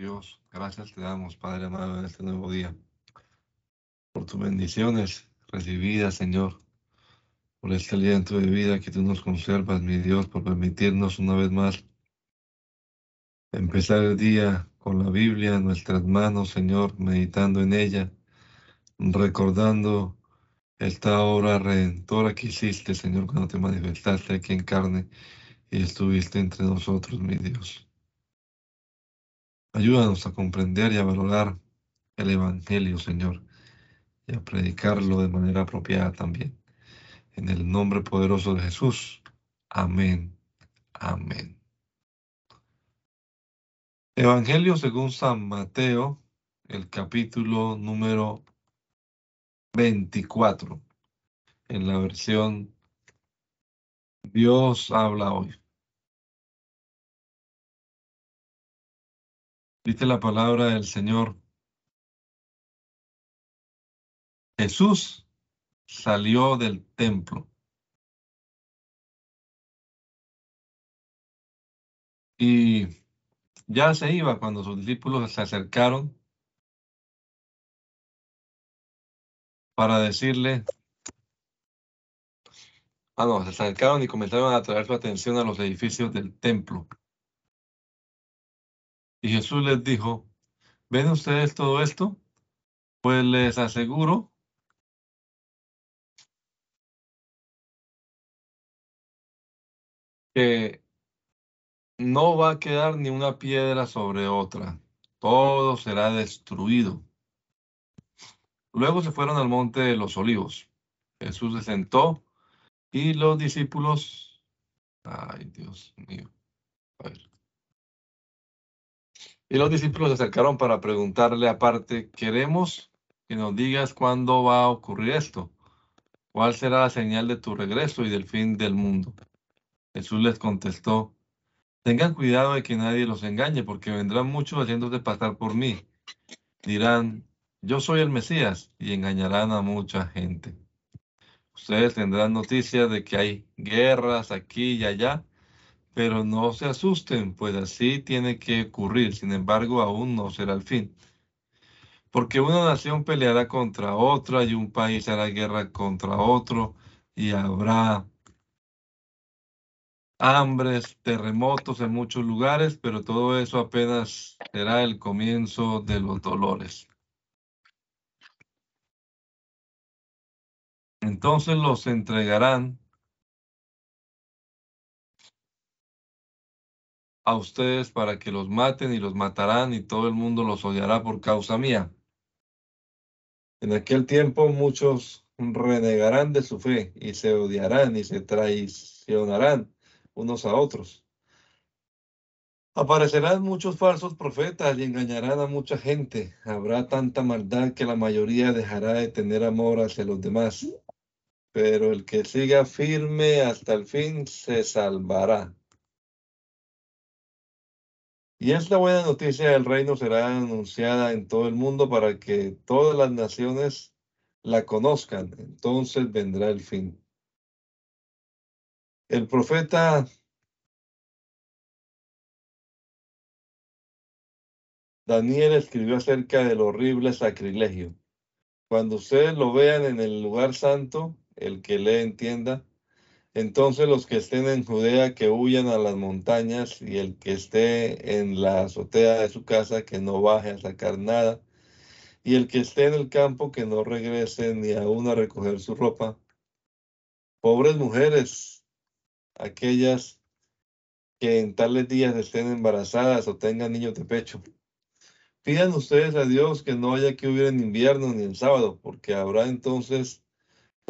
Dios, gracias te damos, Padre amado, en este nuevo día, por tus bendiciones recibidas, Señor, por este aliento de vida que tú nos conservas, mi Dios, por permitirnos una vez más empezar el día con la Biblia en nuestras manos, Señor, meditando en ella, recordando esta obra redentora que hiciste, Señor, cuando te manifestaste aquí en carne y estuviste entre nosotros, mi Dios. Ayúdanos a comprender y a valorar el Evangelio, Señor, y a predicarlo de manera apropiada también. En el nombre poderoso de Jesús. Amén. Amén. Evangelio según San Mateo, el capítulo número 24, en la versión Dios habla hoy. Dice la palabra del Señor. Jesús salió del templo. Y ya se iba cuando sus discípulos se acercaron para decirle, ah no, se acercaron y comenzaron a traer su atención a los edificios del templo. Y Jesús les dijo, ¿ven ustedes todo esto? Pues les aseguro que no va a quedar ni una piedra sobre otra. Todo será destruido. Luego se fueron al monte de los olivos. Jesús se sentó y los discípulos, ay Dios mío, a ver. Y los discípulos se acercaron para preguntarle aparte, queremos que nos digas cuándo va a ocurrir esto. ¿Cuál será la señal de tu regreso y del fin del mundo? Jesús les contestó, tengan cuidado de que nadie los engañe, porque vendrán muchos haciéndose pasar por mí. Dirán, yo soy el Mesías, y engañarán a mucha gente. Ustedes tendrán noticias de que hay guerras aquí y allá, pero no se asusten, pues así tiene que ocurrir. Sin embargo, aún no será el fin. Porque una nación peleará contra otra y un país hará guerra contra otro y habrá hambres, terremotos en muchos lugares, pero todo eso apenas será el comienzo de los dolores. Entonces los entregarán a ustedes para que los maten y los matarán y todo el mundo los odiará por causa mía. En aquel tiempo muchos renegarán de su fe y se odiarán y se traicionarán unos a otros. Aparecerán muchos falsos profetas y engañarán a mucha gente. Habrá tanta maldad que la mayoría dejará de tener amor hacia los demás. Pero el que siga firme hasta el fin se salvará. Y esta buena noticia del reino será anunciada en todo el mundo para que todas las naciones la conozcan. Entonces vendrá el fin. El profeta Daniel escribió acerca del horrible sacrilegio. Cuando ustedes lo vean en el lugar santo, el que le entienda, entonces los que estén en Judea que huyan a las montañas y el que esté en la azotea de su casa que no baje a sacar nada y el que esté en el campo que no regrese ni aún a recoger su ropa. Pobres mujeres, aquellas que en tales días estén embarazadas o tengan niños de pecho. Pidan ustedes a Dios que no haya que hubiera en invierno ni en sábado, porque habrá entonces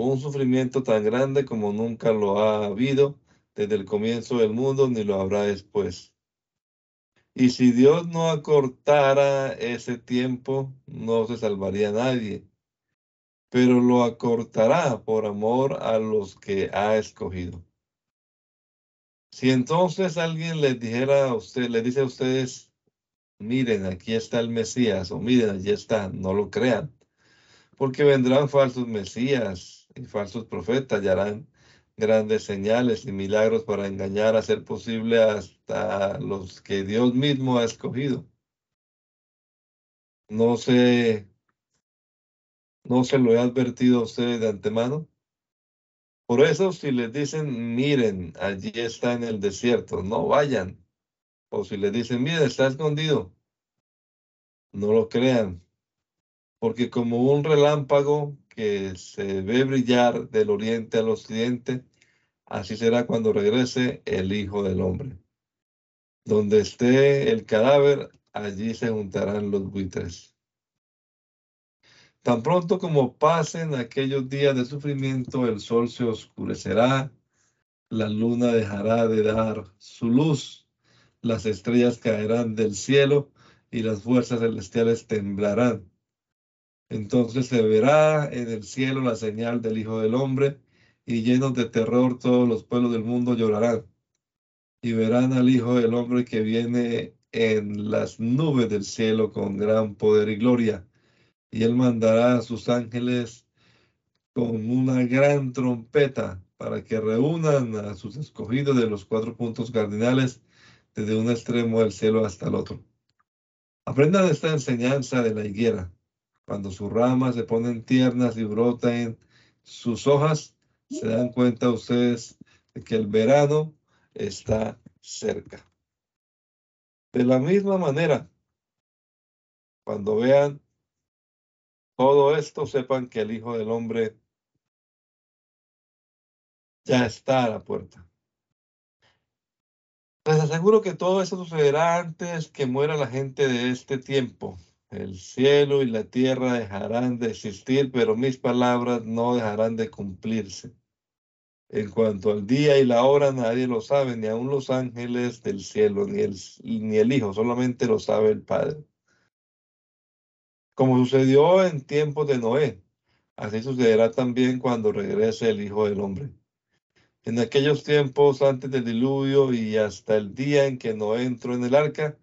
un sufrimiento tan grande como nunca lo ha habido desde el comienzo del mundo, ni lo habrá después. Y si Dios no acortara ese tiempo, no se salvaría nadie, pero lo acortará por amor a los que ha escogido. Si entonces alguien les dijera a usted, le dice a ustedes, miren, aquí está el Mesías, o miren, allí está, no lo crean, porque vendrán falsos Mesías y falsos profetas y harán grandes señales y milagros para engañar a ser posible hasta los que Dios mismo ha escogido. No se, no se lo he advertido a ustedes de antemano. Por eso, si les dicen, miren, allí está en el desierto, no vayan. O si les dicen, miren, está escondido, no lo crean. Porque como un relámpago que se ve brillar del oriente al occidente, así será cuando regrese el Hijo del Hombre. Donde esté el cadáver, allí se juntarán los buitres. Tan pronto como pasen aquellos días de sufrimiento, el sol se oscurecerá, la luna dejará de dar su luz, las estrellas caerán del cielo y las fuerzas celestiales temblarán. Entonces se verá en el cielo la señal del Hijo del Hombre y llenos de terror todos los pueblos del mundo llorarán y verán al Hijo del Hombre que viene en las nubes del cielo con gran poder y gloria y él mandará a sus ángeles con una gran trompeta para que reúnan a sus escogidos de los cuatro puntos cardinales desde un extremo del cielo hasta el otro. Aprendan esta enseñanza de la higuera. Cuando sus ramas se ponen tiernas y brotan sus hojas, se dan cuenta ustedes de que el verano está cerca. De la misma manera, cuando vean todo esto, sepan que el Hijo del Hombre ya está a la puerta. Les aseguro que todo eso sucederá antes que muera la gente de este tiempo. El cielo y la tierra dejarán de existir, pero mis palabras no dejarán de cumplirse. En cuanto al día y la hora, nadie lo sabe, ni aun los ángeles del cielo, ni el, ni el Hijo, solamente lo sabe el Padre como sucedió en tiempos de Noé. Así sucederá también cuando regrese el Hijo del Hombre. En aquellos tiempos antes del diluvio y hasta el día en que Noé entró en el arca,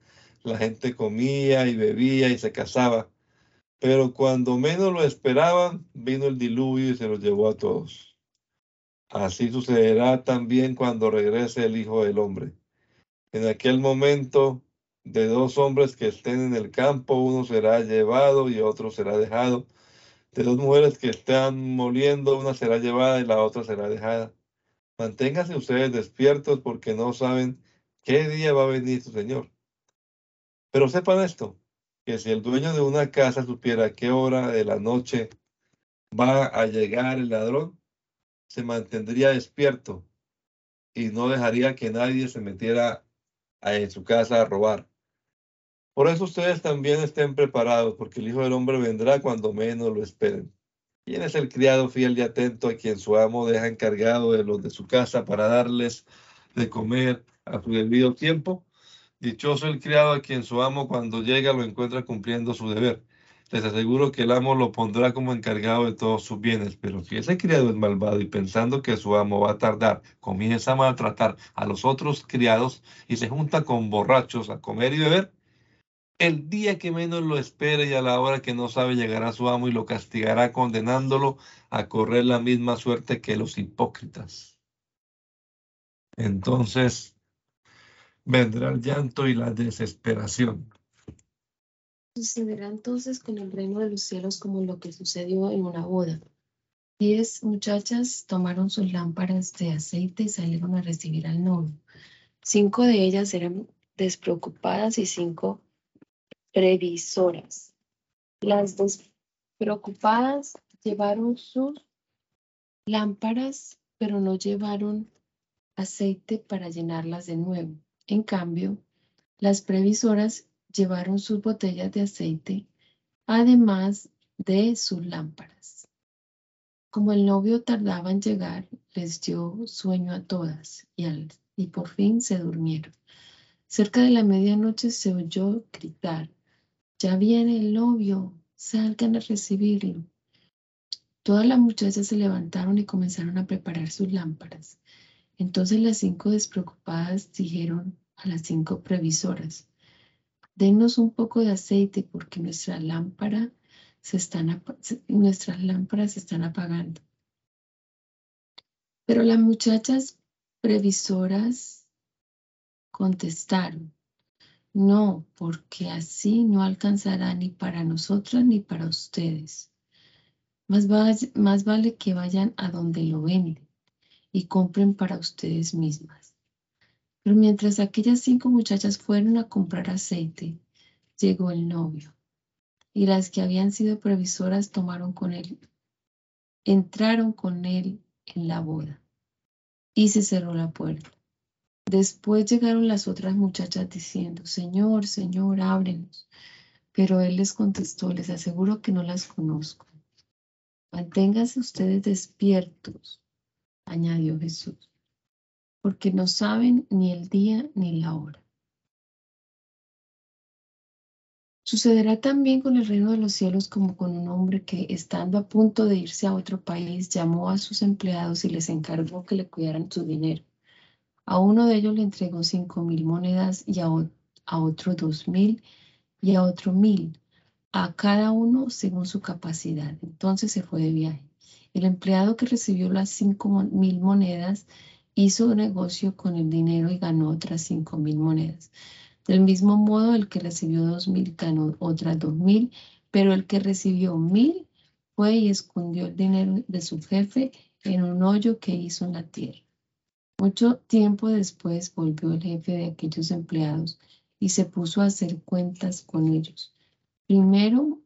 la gente comía y bebía y se casaba. Pero cuando menos lo esperaban, vino el diluvio y se los llevó a todos. Así sucederá también cuando regrese el Hijo del Hombre. En aquel momento de dos hombres que estén en el campo, uno será llevado y otro será dejado. De dos mujeres que están moliendo, una será llevada y la otra será dejada. Manténganse ustedes despiertos porque no saben qué día va a venir su Señor. Pero sepan esto, que si el dueño de una casa supiera qué hora de la noche va a llegar el ladrón, se mantendría despierto y no dejaría que nadie se metiera en su casa a robar. Por eso ustedes también estén preparados, porque el Hijo del Hombre vendrá cuando menos lo esperen. ¿Quién es el criado fiel y atento a quien su amo deja encargado de los de su casa para darles de comer a su debido tiempo? Dichoso el criado a quien su amo cuando llega lo encuentra cumpliendo su deber. Les aseguro que el amo lo pondrá como encargado de todos sus bienes, pero si ese criado es malvado y pensando que su amo va a tardar, comienza a maltratar a los otros criados y se junta con borrachos a comer y beber, el día que menos lo espere y a la hora que no sabe llegará su amo y lo castigará condenándolo a correr la misma suerte que los hipócritas. Entonces vendrá el llanto y la desesperación. Sucederá entonces con el reino de los cielos como lo que sucedió en una boda. Diez muchachas tomaron sus lámparas de aceite y salieron a recibir al novio. Cinco de ellas eran despreocupadas y cinco previsoras. Las despreocupadas llevaron sus lámparas, pero no llevaron aceite para llenarlas de nuevo. En cambio, las previsoras llevaron sus botellas de aceite, además de sus lámparas. Como el novio tardaba en llegar, les dio sueño a todas y, y por fin se durmieron. Cerca de la medianoche se oyó gritar, ya viene el novio, salgan a recibirlo. Todas las muchachas se levantaron y comenzaron a preparar sus lámparas. Entonces las cinco despreocupadas dijeron a las cinco previsoras, denos un poco de aceite porque nuestra lámpara se están, nuestras lámparas se están apagando. Pero las muchachas previsoras contestaron, No, porque así no alcanzará ni para nosotras ni para ustedes. Más, más vale que vayan a donde lo venden y compren para ustedes mismas. Pero mientras aquellas cinco muchachas fueron a comprar aceite, llegó el novio. Y las que habían sido previsoras tomaron con él, entraron con él en la boda. Y se cerró la puerta. Después llegaron las otras muchachas diciendo, Señor, Señor, ábrenos. Pero él les contestó, les aseguro que no las conozco. Manténganse ustedes despiertos, añadió Jesús, porque no saben ni el día ni la hora. Sucederá también con el reino de los cielos como con un hombre que, estando a punto de irse a otro país, llamó a sus empleados y les encargó que le cuidaran su dinero. A uno de ellos le entregó cinco mil monedas y a, otro dos mil y a otro mil, a cada uno según su capacidad. Entonces se fue de viaje. El empleado que recibió las cinco mil monedas hizo negocio con el dinero y ganó otras cinco mil monedas. Del mismo modo, el que recibió dos mil ganó otras dos mil, pero el que recibió mil fue y escondió el dinero de su jefe en un hoyo que hizo en la tierra. Mucho tiempo después volvió el jefe de aquellos empleados y se puso a hacer cuentas con ellos. Primero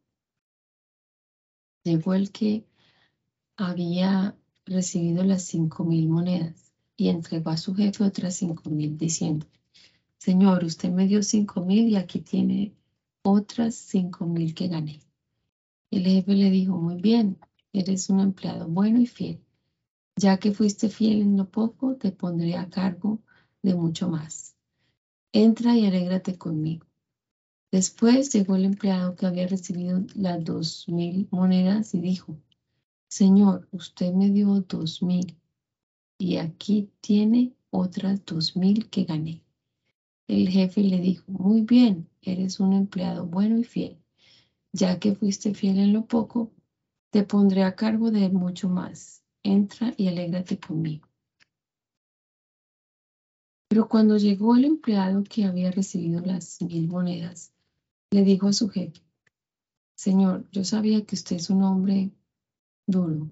llegó el que había recibido las cinco mil monedas y entregó a su jefe otras cinco mil diciendo, Señor, usted me dio cinco mil y aquí tiene otras cinco mil que gané. El jefe le dijo, muy bien, eres un empleado bueno y fiel. Ya que fuiste fiel en lo poco, te pondré a cargo de mucho más. Entra y alégrate conmigo. Después llegó el empleado que había recibido las dos mil monedas y dijo, Señor, usted me dio dos mil y aquí tiene otras dos mil que gané. El jefe le dijo, muy bien, eres un empleado bueno y fiel. Ya que fuiste fiel en lo poco, te pondré a cargo de mucho más entra y alégrate conmigo. Pero cuando llegó el empleado que había recibido las mil monedas, le dijo a su jefe, Señor, yo sabía que usted es un hombre duro,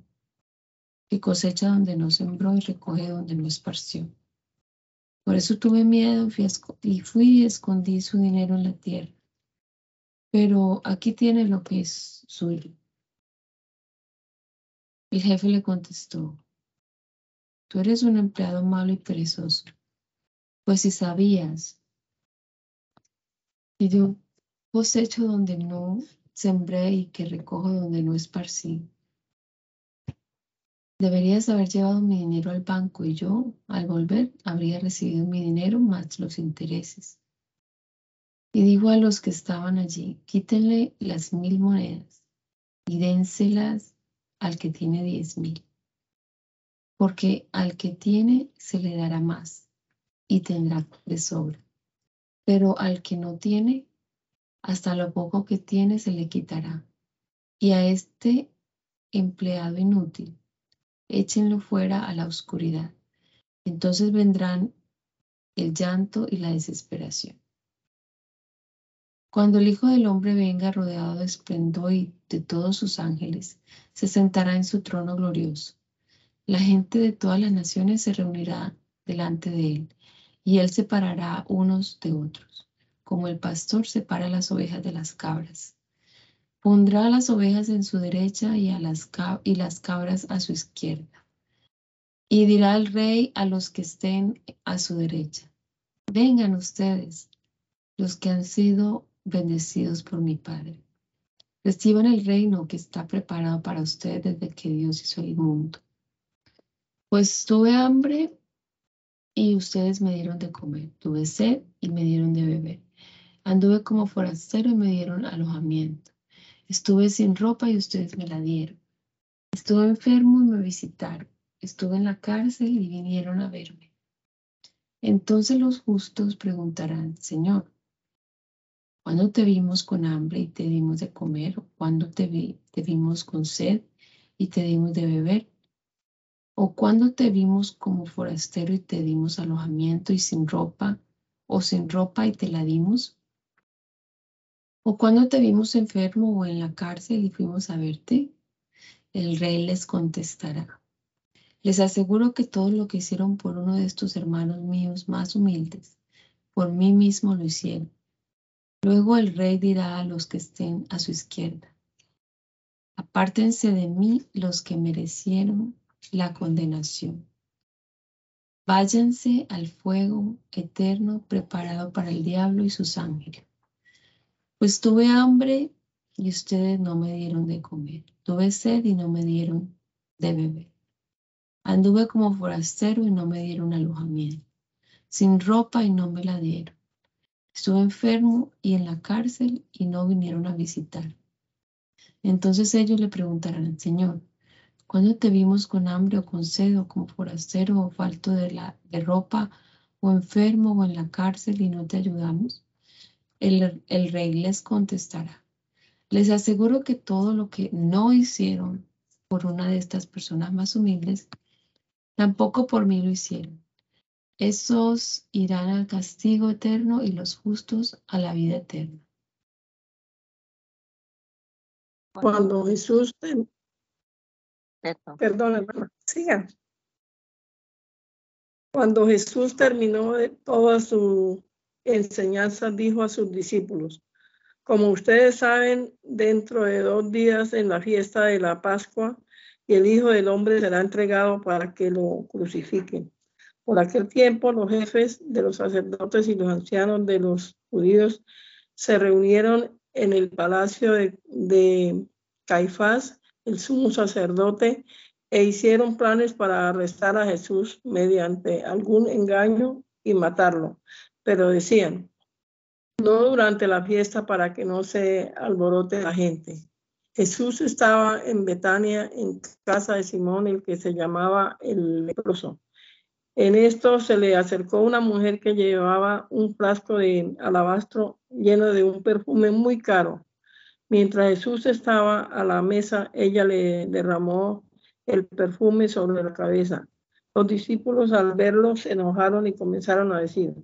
que cosecha donde no sembró y recoge donde no esparció. Por eso tuve miedo y fui y escondí su dinero en la tierra. Pero aquí tiene lo que es suyo. El jefe le contestó, tú eres un empleado malo y perezoso, pues si sabías que yo cosecho donde no sembré y que recojo donde no esparcí, deberías haber llevado mi dinero al banco y yo, al volver, habría recibido mi dinero más los intereses. Y dijo a los que estaban allí, quítenle las mil monedas y dénselas al que tiene diez mil, porque al que tiene se le dará más y tendrá de sobra, pero al que no tiene, hasta lo poco que tiene se le quitará. Y a este empleado inútil, échenlo fuera a la oscuridad. Entonces vendrán el llanto y la desesperación. Cuando el Hijo del Hombre venga rodeado de esplendor y de todos sus ángeles, se sentará en su trono glorioso. La gente de todas las naciones se reunirá delante de él, y él separará unos de otros, como el pastor separa las ovejas de las cabras. Pondrá a las ovejas en su derecha y, a las, y las cabras a su izquierda. Y dirá el rey a los que estén a su derecha, vengan ustedes, los que han sido bendecidos por mi Padre. Reciban el reino que está preparado para ustedes desde que Dios hizo el mundo. Pues tuve hambre y ustedes me dieron de comer. Tuve sed y me dieron de beber. Anduve como forastero y me dieron alojamiento. Estuve sin ropa y ustedes me la dieron. Estuve enfermo y me visitaron. Estuve en la cárcel y vinieron a verme. Entonces los justos preguntarán, Señor, ¿Cuándo te vimos con hambre y te dimos de comer? ¿O cuándo te, vimos con sed y te dimos de beber? ¿O cuándo te vimos como forastero y te dimos alojamiento y sin ropa? ¿O sin ropa y te la dimos? ¿O cuando te vimos enfermo o en la cárcel y fuimos a verte? El rey les contestará. Les aseguro que todo lo que hicieron por uno de estos hermanos míos más humildes, por mí mismo lo hicieron. Luego el rey dirá a los que estén a su izquierda, apártense de mí los que merecieron la condenación. Váyanse al fuego eterno preparado para el diablo y sus ángeles. Pues tuve hambre y ustedes no me dieron de comer. Tuve sed y no me dieron de beber. Anduve como forastero y no me dieron alojamiento. Sin ropa y no me la dieron. Estuve enfermo y en la cárcel y no vinieron a visitar. Entonces ellos le preguntarán, Señor, ¿cuándo te vimos con hambre o con sed o como forastero o falto de, de ropa o enfermo o en la cárcel y no te ayudamos? El, el rey les contestará, les aseguro que todo lo que no hicieron por una de estas personas más humildes, tampoco por mí lo hicieron. Esos irán al castigo eterno y los justos a la vida eterna. Cuando Jesús, perdón, sigan. Cuando Jesús terminó toda su enseñanza, dijo a sus discípulos, como ustedes saben, dentro de dos días en la fiesta de la Pascua, el Hijo del Hombre será entregado para que lo crucifiquen. Por aquel tiempo, los jefes de los sacerdotes y los ancianos de los judíos se reunieron en el palacio de, Caifás, el sumo sacerdote, e hicieron planes para arrestar a Jesús mediante algún engaño y matarlo. Pero decían, no durante la fiesta para que no se alborote la gente. Jesús estaba en Betania, en casa de Simón, el que se llamaba el leproso. En esto se le acercó una mujer que llevaba un frasco de alabastro lleno de un perfume muy caro. Mientras Jesús estaba a la mesa, ella le derramó el perfume sobre la cabeza. Los discípulos al verlo se enojaron y comenzaron a decir,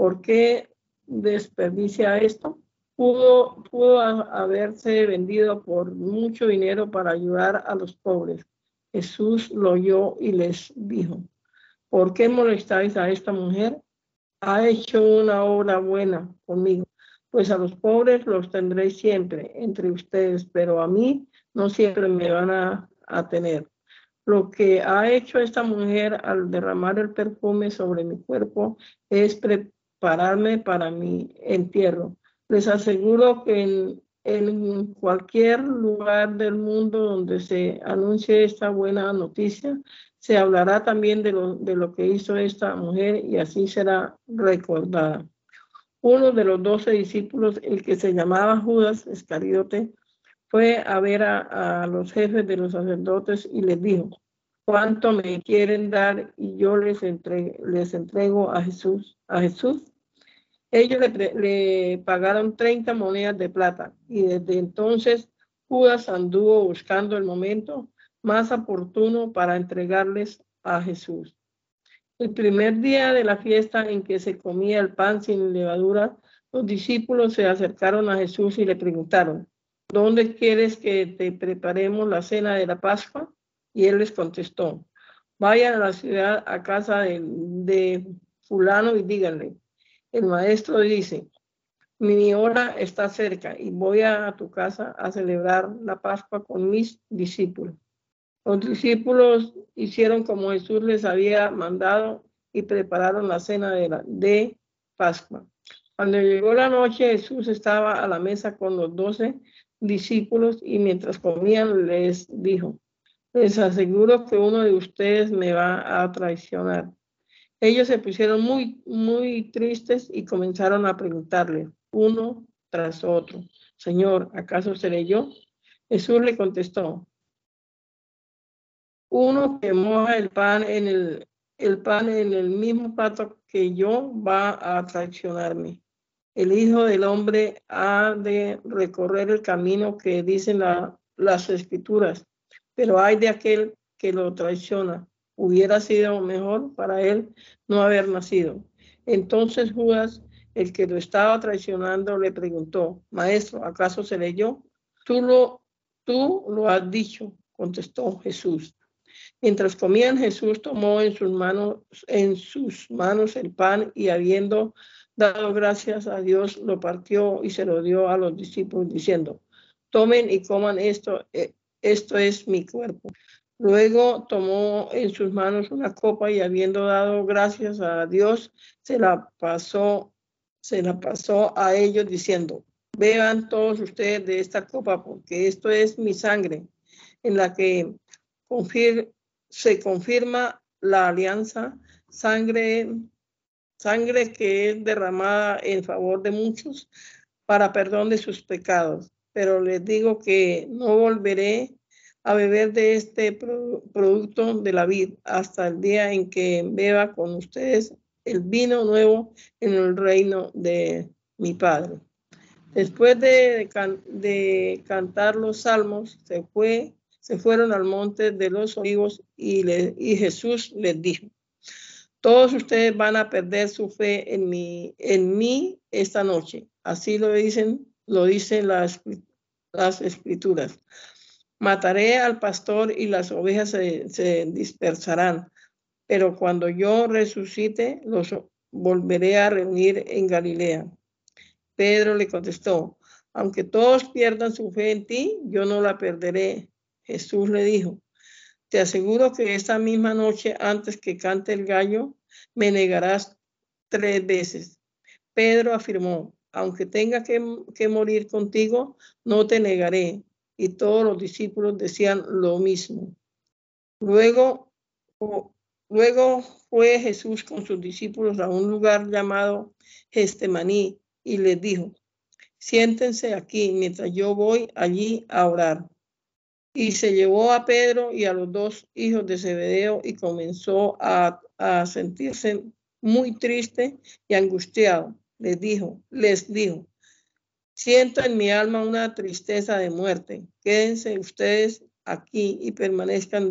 ¿por qué desperdicia esto? Pudo, haberse vendido por mucho dinero para ayudar a los pobres. Jesús lo oyó y les dijo, ¿por qué molestáis a esta mujer? Ha hecho una obra buena conmigo, pues a los pobres los tendréis siempre entre ustedes, pero a mí no siempre me van a, a tener. Lo que ha hecho esta mujer al derramar el perfume sobre mi cuerpo es prepararme para mi entierro. Les aseguro que en, cualquier lugar del mundo donde se anuncie esta buena noticia, se hablará también de lo, de lo que hizo esta mujer y así será recordada. Uno de los doce discípulos, el que se llamaba Judas Iscariote, fue a ver a, los jefes de los sacerdotes y les dijo, ¿cuánto me quieren dar? Y yo les, les entrego a Jesús. A Jesús. Ellos le, pagaron 30 monedas de plata y desde entonces Judas anduvo buscando el momento más oportuno para entregarles a Jesús. El primer día de la fiesta en que se comía el pan sin levadura, los discípulos se acercaron a Jesús y le preguntaron, ¿dónde quieres que te preparemos la cena de la Pascua? Y él les contestó, vayan a la ciudad a casa de fulano y díganle, el maestro dice, mi hora está cerca y voy a tu casa a celebrar la Pascua con mis discípulos. Los discípulos hicieron como Jesús les había mandado y prepararon la cena de, la, de Pascua. Cuando llegó la noche, Jesús estaba a la mesa con los doce discípulos y mientras comían les dijo, les aseguro que uno de ustedes me va a traicionar. Ellos se pusieron muy, muy tristes y comenzaron a preguntarle uno tras otro, Señor, ¿acaso seré yo? Jesús le contestó, uno que moja el pan en el, el pan en el mismo plato que yo va a traicionarme. El Hijo del Hombre ha de recorrer el camino que dicen las escrituras, pero hay de aquel que lo traiciona. Hubiera sido mejor para él no haber nacido. Entonces Judas, el que lo estaba traicionando le preguntó, Maestro, ¿acaso se leyó? Tú lo, tú lo has dicho, contestó Jesús. Mientras comían, Jesús tomó en sus manos, en sus manos el pan y habiendo dado gracias a Dios, lo partió y se lo dio a los discípulos diciendo, tomen y coman esto, eh, esto es mi cuerpo. Luego tomó en sus manos una copa y habiendo dado gracias a Dios, se la pasó, se la pasó a ellos diciendo, vean todos ustedes de esta copa porque esto es mi sangre en la que se confirma la alianza, sangre, sangre que es derramada en favor de muchos para perdón de sus pecados. Pero les digo que no volveré a beber de este producto de la vid hasta el día en que beba con ustedes el vino nuevo en el reino de mi Padre. Después de, de cantar los salmos, se fue se fueron al monte de los olivos y, y Jesús les dijo, todos ustedes van a perder su fe en mí, en mí esta noche. Así lo dicen, lo dicen las, las escrituras. Mataré al pastor y las ovejas se, se dispersarán, pero cuando yo resucite, los volveré a reunir en Galilea. Pedro le contestó, aunque todos pierdan su fe en ti, yo no la perderé. Jesús le dijo, te aseguro que esta misma noche, antes que cante el gallo, me negarás tres veces. Pedro afirmó, aunque tenga que, morir contigo, no te negaré. Y todos los discípulos decían lo mismo. Luego, luego fue Jesús con sus discípulos a un lugar llamado Gestemaní y les dijo, siéntense aquí mientras yo voy allí a orar. Y se llevó a Pedro y a los dos hijos de Zebedeo y comenzó a, sentirse muy triste y angustiado. Les dijo, les dijo, siento en mi alma una tristeza de muerte. Quédense ustedes aquí y permanezcan,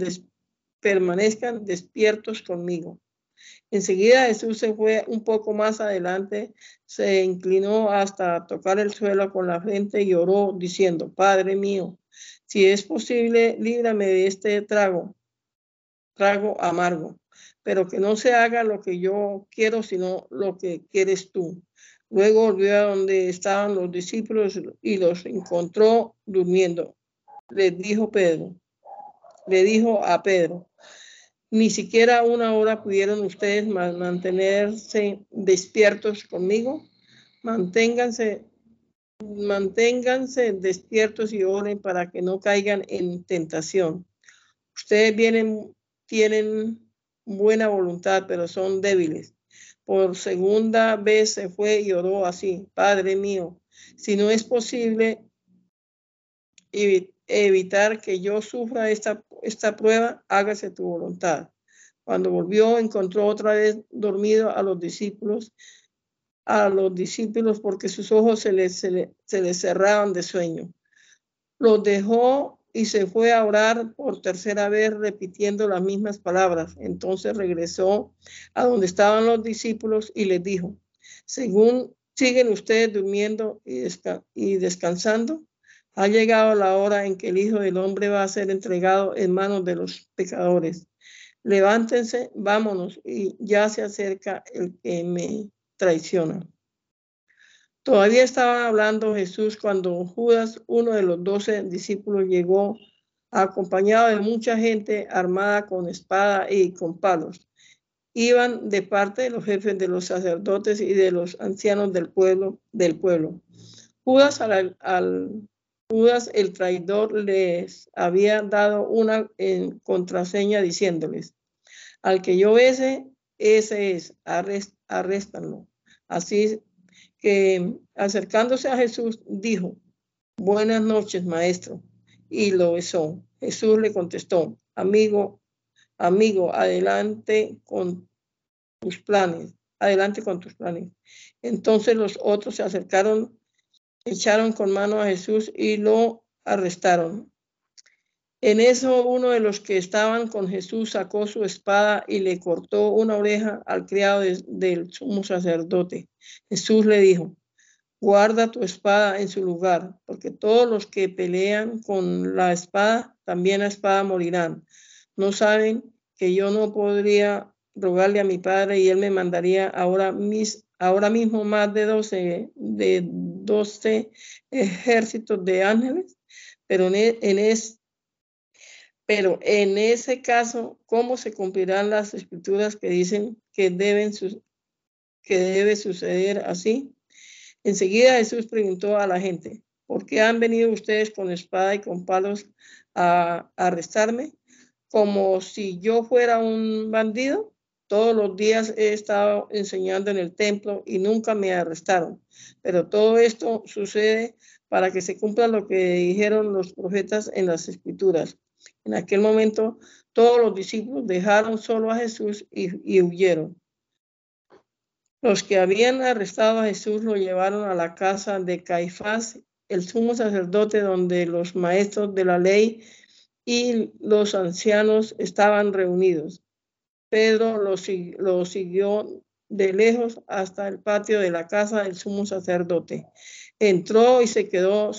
permanezcan despiertos conmigo. Enseguida Jesús se fue un poco más adelante, se inclinó hasta tocar el suelo con la frente y oró diciendo, Padre mío, si es posible, líbrame de este trago, trago amargo, pero que no se haga lo que yo quiero, sino lo que quieres tú. Luego volvió a donde estaban los discípulos y los encontró durmiendo. Le dijo Pedro, le dijo a Pedro, ni siquiera una hora pudieron ustedes mantenerse despiertos conmigo. Manténganse manténganse despiertos y oren para que no caigan en tentación. Ustedes vienen, tienen buena voluntad, pero son débiles. Por segunda vez se fue y oró así, Padre mío, si no es posible evitar que yo sufra esta, esta prueba, hágase tu voluntad. Cuando volvió, encontró otra vez dormido a los discípulos a los discípulos porque sus ojos se les, se, cerraban de sueño. Los dejó y se fue a orar por tercera vez repitiendo las mismas palabras. Entonces regresó a donde estaban los discípulos y les dijo, según siguen ustedes durmiendo y, y descansando, ha llegado la hora en que el Hijo del Hombre va a ser entregado en manos de los pecadores. Levántense, vámonos, y ya se acerca el que me traiciona. Todavía estaba hablando Jesús cuando Judas, uno de los doce discípulos, llegó acompañado de mucha gente armada con espada y con palos. Iban de parte de los jefes de los sacerdotes y de los ancianos del pueblo. Del pueblo. Judas, al, Judas el traidor les había dado una contraseña diciéndoles, al que yo bese, ese es, arrest, arréstanlo. Así que acercándose a Jesús dijo, buenas noches, maestro, y lo besó. Jesús le contestó, amigo, amigo, adelante con tus planes, adelante con tus planes. Entonces los otros se acercaron, echaron con mano a Jesús y lo arrestaron. En eso uno de los que estaban con Jesús sacó su espada y le cortó una oreja al criado del sumo sacerdote. Jesús le dijo, guarda tu espada en su lugar, porque todos los que pelean con la espada, también la espada morirán. No saben que yo no podría rogarle a mi padre y él me mandaría ahora, mis, ahora mismo más de 12, de 12 ejércitos de ángeles, pero en, e, en, es, pero en ese caso, ¿cómo se cumplirán las escrituras que dicen que, debe suceder así? Enseguida Jesús preguntó a la gente, ¿por qué han venido ustedes con espada y con palos a, arrestarme? Como si yo fuera un bandido. Todos los días he estado enseñando en el templo y nunca me arrestaron. Pero todo esto sucede para que se cumpla lo que dijeron los profetas en las escrituras. En aquel momento todos los discípulos dejaron solo a Jesús y, huyeron. Los que habían arrestado a Jesús lo llevaron a la casa de Caifás, el sumo sacerdote, donde los maestros de la ley y los ancianos estaban reunidos. Pedro lo, siguió de lejos hasta el patio de la casa del sumo sacerdote. Entró y se quedó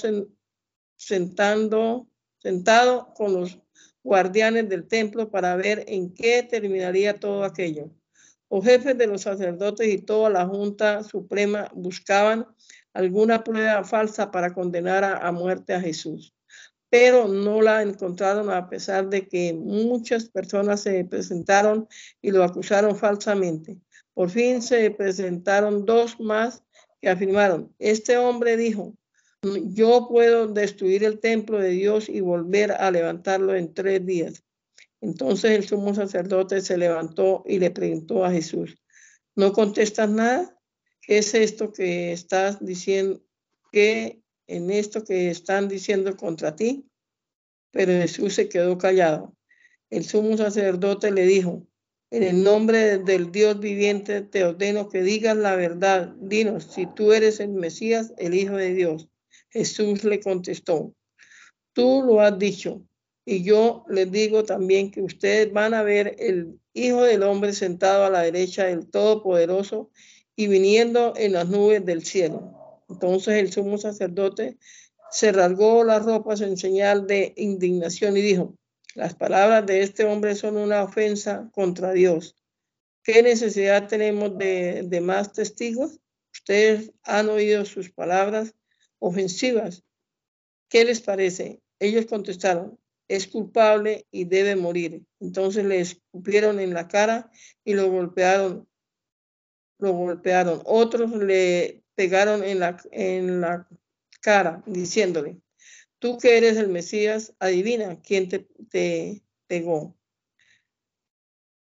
sentando, sentado con los guardianes del templo para ver en qué terminaría todo aquello. Los jefes de los sacerdotes y toda la Junta Suprema buscaban alguna prueba falsa para condenar a, muerte a Jesús, pero no la encontraron a pesar de que muchas personas se presentaron y lo acusaron falsamente. Por fin se presentaron dos más que afirmaron, este hombre dijo, yo puedo destruir el templo de Dios y volver a levantarlo en tres días. Entonces el sumo sacerdote se levantó y le preguntó a Jesús, ¿no contestas nada? ¿Qué es esto que estás diciendo? ¿Qué en esto que están diciendo contra ti? Pero Jesús se quedó callado. El sumo sacerdote le dijo, en el nombre del Dios viviente te ordeno que digas la verdad. Dinos si tú eres el Mesías, el Hijo de Dios. Jesús le contestó, tú lo has dicho, y yo les digo también que ustedes van a ver el Hijo del Hombre sentado a la derecha del Todopoderoso y viniendo en las nubes del cielo. Entonces el sumo sacerdote se rasgó las ropas en señal de indignación y dijo, las palabras de este hombre son una ofensa contra Dios. ¿Qué necesidad tenemos de, de más testigos? Ustedes han oído sus palabras ofensivas. ¿Qué les parece? Ellos contestaron, es culpable y debe morir. Entonces le escupieron en la cara y lo golpearon. Lo golpearon. Otros le pegaron en la, en la cara, diciéndole, tú que eres el Mesías, adivina quién te, te pegó.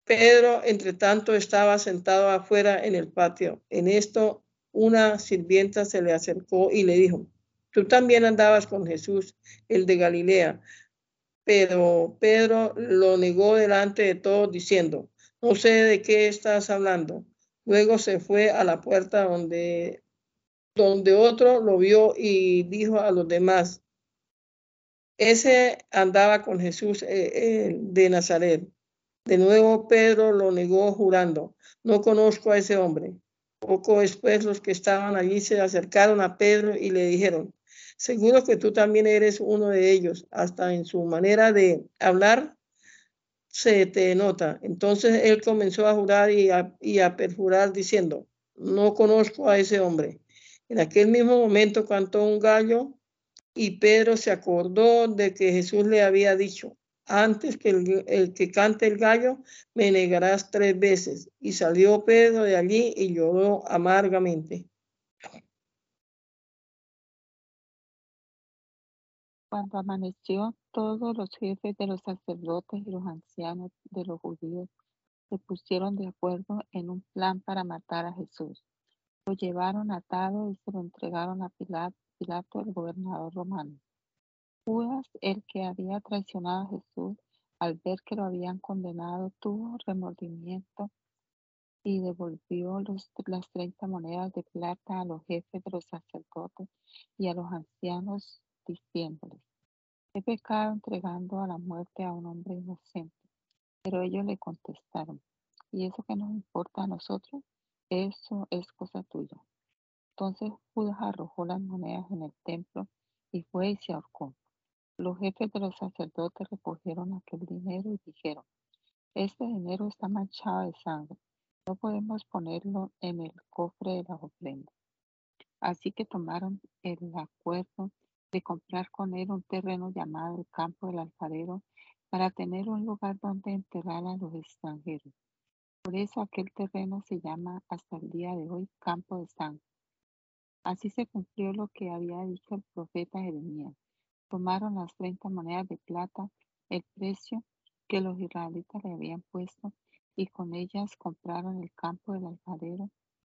Pedro, entre tanto, estaba sentado afuera en el patio. En esto una sirvienta se le acercó y le dijo, tú también andabas con Jesús, el de Galilea. Pero Pedro lo negó delante de todos diciendo, no sé de qué estás hablando. Luego se fue a la puerta donde, donde otro lo vio y dijo a los demás, ese andaba con Jesús eh, eh, de Nazaret. De nuevo Pedro lo negó jurando, no conozco a ese hombre. Poco después los que estaban allí se acercaron a Pedro y le dijeron, seguro que tú también eres uno de ellos, hasta en su manera de hablar se te nota. Entonces él comenzó a jurar y a, perjurar diciendo, no conozco a ese hombre. En aquel mismo momento cantó un gallo y Pedro se acordó de que Jesús le había dicho, antes que el, que cante el gallo, me negarás tres veces. Y salió Pedro de allí y lloró amargamente. Cuando amaneció, todos los jefes de los sacerdotes y los ancianos de los judíos se pusieron de acuerdo en un plan para matar a Jesús. Lo llevaron atado y se lo entregaron a Pilato, Pilato el gobernador romano. Judas, el que había traicionado a Jesús, al ver que lo habían condenado, tuvo remordimiento y devolvió las 30 monedas de plata a los jefes de los sacerdotes y a los ancianos, diciéndoles, he pecado entregando a la muerte a un hombre inocente. Pero ellos le contestaron, ¿y eso que nos importa a nosotros? Eso es cosa tuya. Entonces Judas arrojó las monedas en el templo y fue y se ahorcó. Los jefes de los sacerdotes recogieron aquel dinero y dijeron, este dinero está manchado de sangre, no podemos ponerlo en el cofre de la ofrenda. Así que tomaron el acuerdo de comprar con él un terreno llamado el campo del alfarero para tener un lugar donde enterrar a los extranjeros. Por eso aquel terreno se llama hasta el día de hoy campo de sangre. Así se cumplió lo que había dicho el profeta Jeremías. Tomaron las 30 monedas de plata, el precio que los israelitas le habían puesto, y con ellas compraron el campo del alfarero,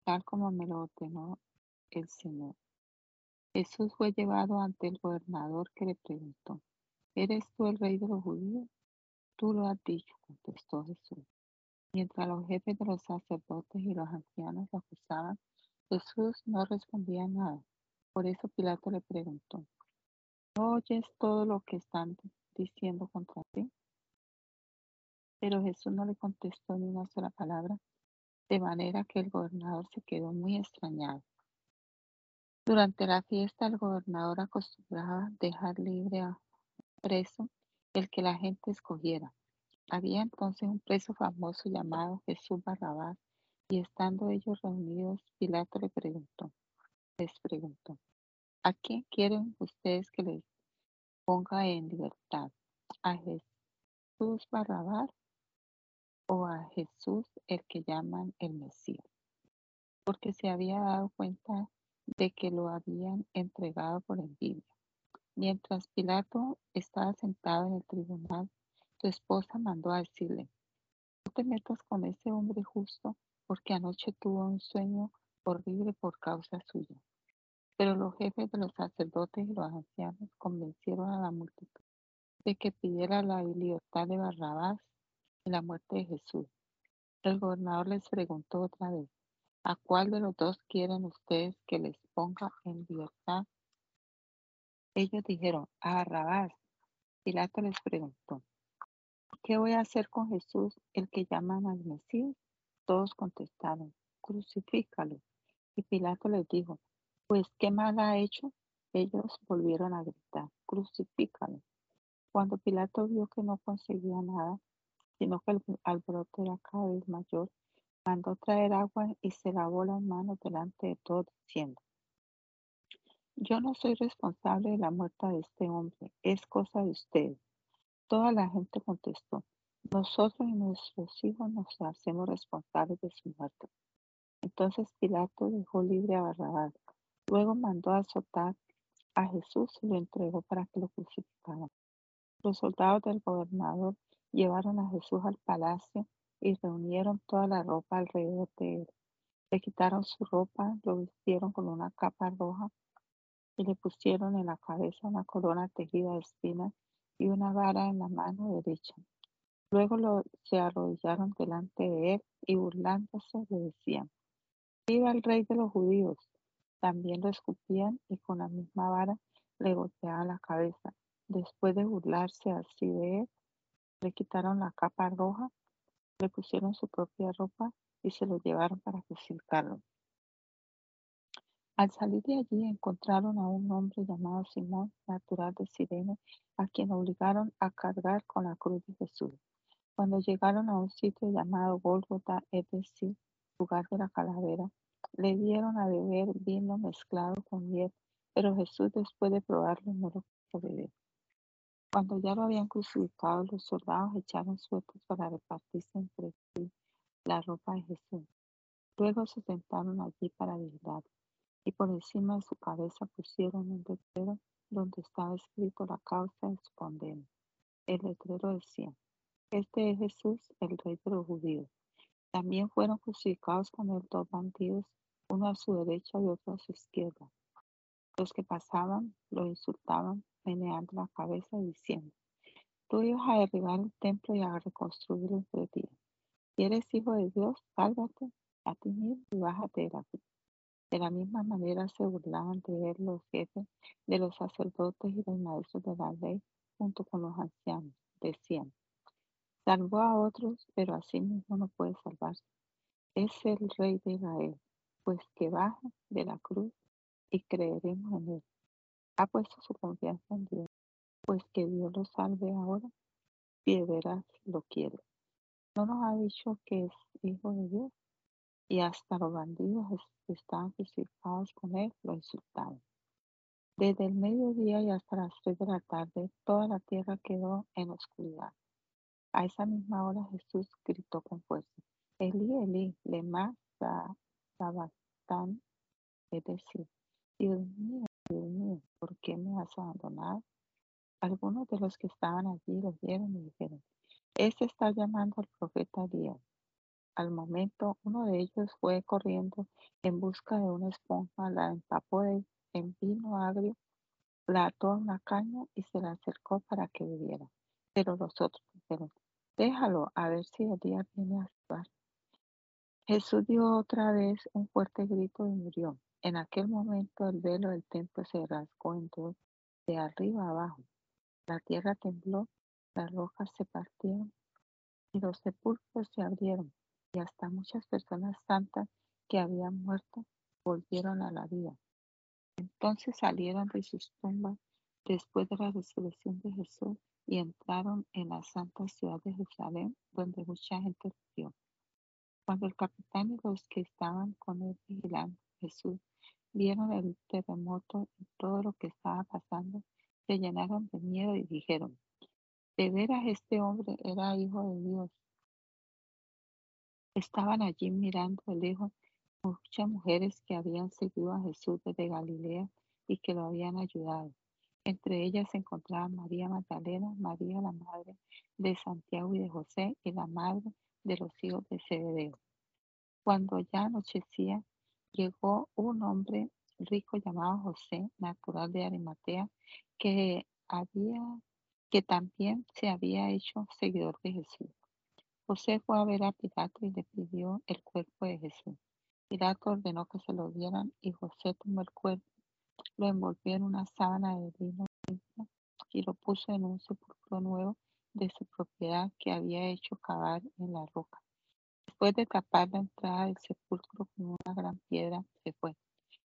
tal como me lo ordenó el Señor. Jesús fue llevado ante el gobernador que le preguntó, ¿eres tú el rey de los judíos? Tú lo has dicho, contestó Jesús. Mientras los jefes de los sacerdotes y los ancianos acusaban, Jesús no respondía nada. Por eso Pilato le preguntó, ¿no oyes todo lo que están diciendo contra ti? Pero Jesús no le contestó ni una sola palabra, de manera que el gobernador se quedó muy extrañado. Durante la fiesta el gobernador acostumbraba dejar libre a preso el que la gente escogiera. Había entonces un preso famoso llamado Jesús Barrabás, y estando ellos reunidos, Pilato le preguntó, les preguntó, ¿a quién quieren ustedes que les ponga en libertad? ¿A Jesús Barrabás o a Jesús el que llaman el Mesías, porque se había dado cuenta de que lo habían entregado por envidia. Mientras Pilato estaba sentado en el tribunal, su esposa mandó a decirle, no te metas con ese hombre justo, porque anoche tuvo un sueño horrible por causa suya. Pero los jefes de los sacerdotes y los ancianos convencieron a la multitud de que pidiera la libertad de Barrabás la muerte de Jesús. El gobernador les preguntó otra vez, ¿a cuál de los dos quieren ustedes que les ponga en libertad? Ellos dijeron, a Barrabás. Pilato les preguntó, ¿qué voy a hacer con Jesús, el que llaman al Mesías? Todos contestaron, crucifícalo. Y Pilato les dijo, pues, ¿qué mal ha hecho? Ellos volvieron a gritar, crucifícalo. Cuando Pilato vio que no conseguía nada, sino que el alboroto era cada vez mayor, mandó traer agua y se lavó las manos delante de todos, diciendo, yo no soy responsable de la muerte de este hombre, es cosa de ustedes. Toda la gente contestó, nosotros y nuestros hijos nos hacemos responsables de su muerte. Entonces Pilato dejó libre a Barrabás. Luego mandó azotar a Jesús y lo entregó para que lo crucificaran. Los soldados del gobernador Llevaron a Jesús al palacio y reunieron toda la ropa alrededor de él. Le quitaron su ropa, lo vistieron con una capa roja y le pusieron en la cabeza una corona tejida de espinas y una vara en la mano derecha. Luego lo, se arrodillaron delante de él y burlándose le decían, ¡Viva el rey de los judíos! También lo escupían y con la misma vara le golpeaban la cabeza. Después de burlarse así de le quitaron la capa roja, le pusieron su propia ropa y se lo llevaron para crucificarlo. Al salir de allí encontraron a un hombre llamado Simón, natural de Sirene, a quien obligaron a cargar con la cruz de Jesús. Cuando llegaron a un sitio llamado Gólgota, es decir, lugar de la calavera, le dieron a beber vino mezclado con miel, pero Jesús después de probarlo no lo quiso beber. Cuando ya lo habían crucificado, los soldados echaron suertes para repartirse entre sí la ropa de Jesús. Luego se sentaron allí para vigilar, y por encima de su cabeza pusieron un letrero donde estaba escrito la causa de su condena. El letrero decía, este es Jesús, el rey de los judíos. También fueron crucificados con él dos bandidos, uno a su derecha y otro a su izquierda. Los que pasaban lo insultaban meneando la cabeza diciendo, tú ibas a derribar el templo y a reconstruirlo en tres días. Si eres hijo de Dios, sálvate a ti mismo y bájate de la cruz. De la misma manera se burlaban de él los jefes de los sacerdotes y los maestros de la ley, junto con los ancianos. Decían, salvó a otros, pero a sí mismo no puede salvarse. Es el rey de Israel, pues que baja de la cruz y creeremos en él. Ha puesto su confianza en Dios, pues que Dios lo salve ahora, si de veras lo quiere. No nos ha dicho que es hijo de Dios, y hasta los bandidos que estaban crucificados con él lo insultaban. Desde el mediodía y hasta las tres de la tarde, toda la tierra quedó en oscuridad. A esa misma hora Jesús gritó con fuerza, Elí, Elí, lema sabactán, es decir, Dios mío, Dios mío, ¿por qué me has abandonado? Algunos de los que estaban allí lo vieron y dijeron, Este está llamando al profeta Elías. Al momento, uno de ellos fue corriendo en busca de una esponja, la empapó en vino agrio, la ató a una caña y se la acercó para que bebiera. Pero los otros dijeron, déjalo a ver si Elías viene a salvar. Jesús dio otra vez un fuerte grito y murió. En aquel momento el velo del templo se rasgó en dos, de arriba abajo. La tierra tembló, las rocas se partieron y los sepulcros se abrieron y hasta muchas personas santas que habían muerto volvieron a la vida. Entonces salieron de sus tumbas después de la resurrección de Jesús y entraron en la santa ciudad de Jerusalén, donde mucha gente vivió. Cuando el capitán y los que estaban con él vigilando Jesús vieron el terremoto y todo lo que estaba pasando, se llenaron de miedo y dijeron, de veras este hombre era hijo de Dios. Estaban allí mirando de lejos muchas mujeres que habían seguido a Jesús desde Galilea y que lo habían ayudado. Entre ellas se encontraban María Magdalena, María la madre de Santiago y de José y la madre de los hijos de Zebedeo. Cuando ya anochecía, llegó un hombre rico llamado José, natural de Arimatea, que había que también se había hecho seguidor de Jesús. José fue a ver a Pilato y le pidió el cuerpo de Jesús. Pilato ordenó que se lo dieran y José tomó el cuerpo, lo envolvió en una sábana de lino y lo puso en un sepulcro nuevo de su propiedad que había hecho cavar en la roca. Después de tapar la entrada del sepulcro con una gran piedra, se fue.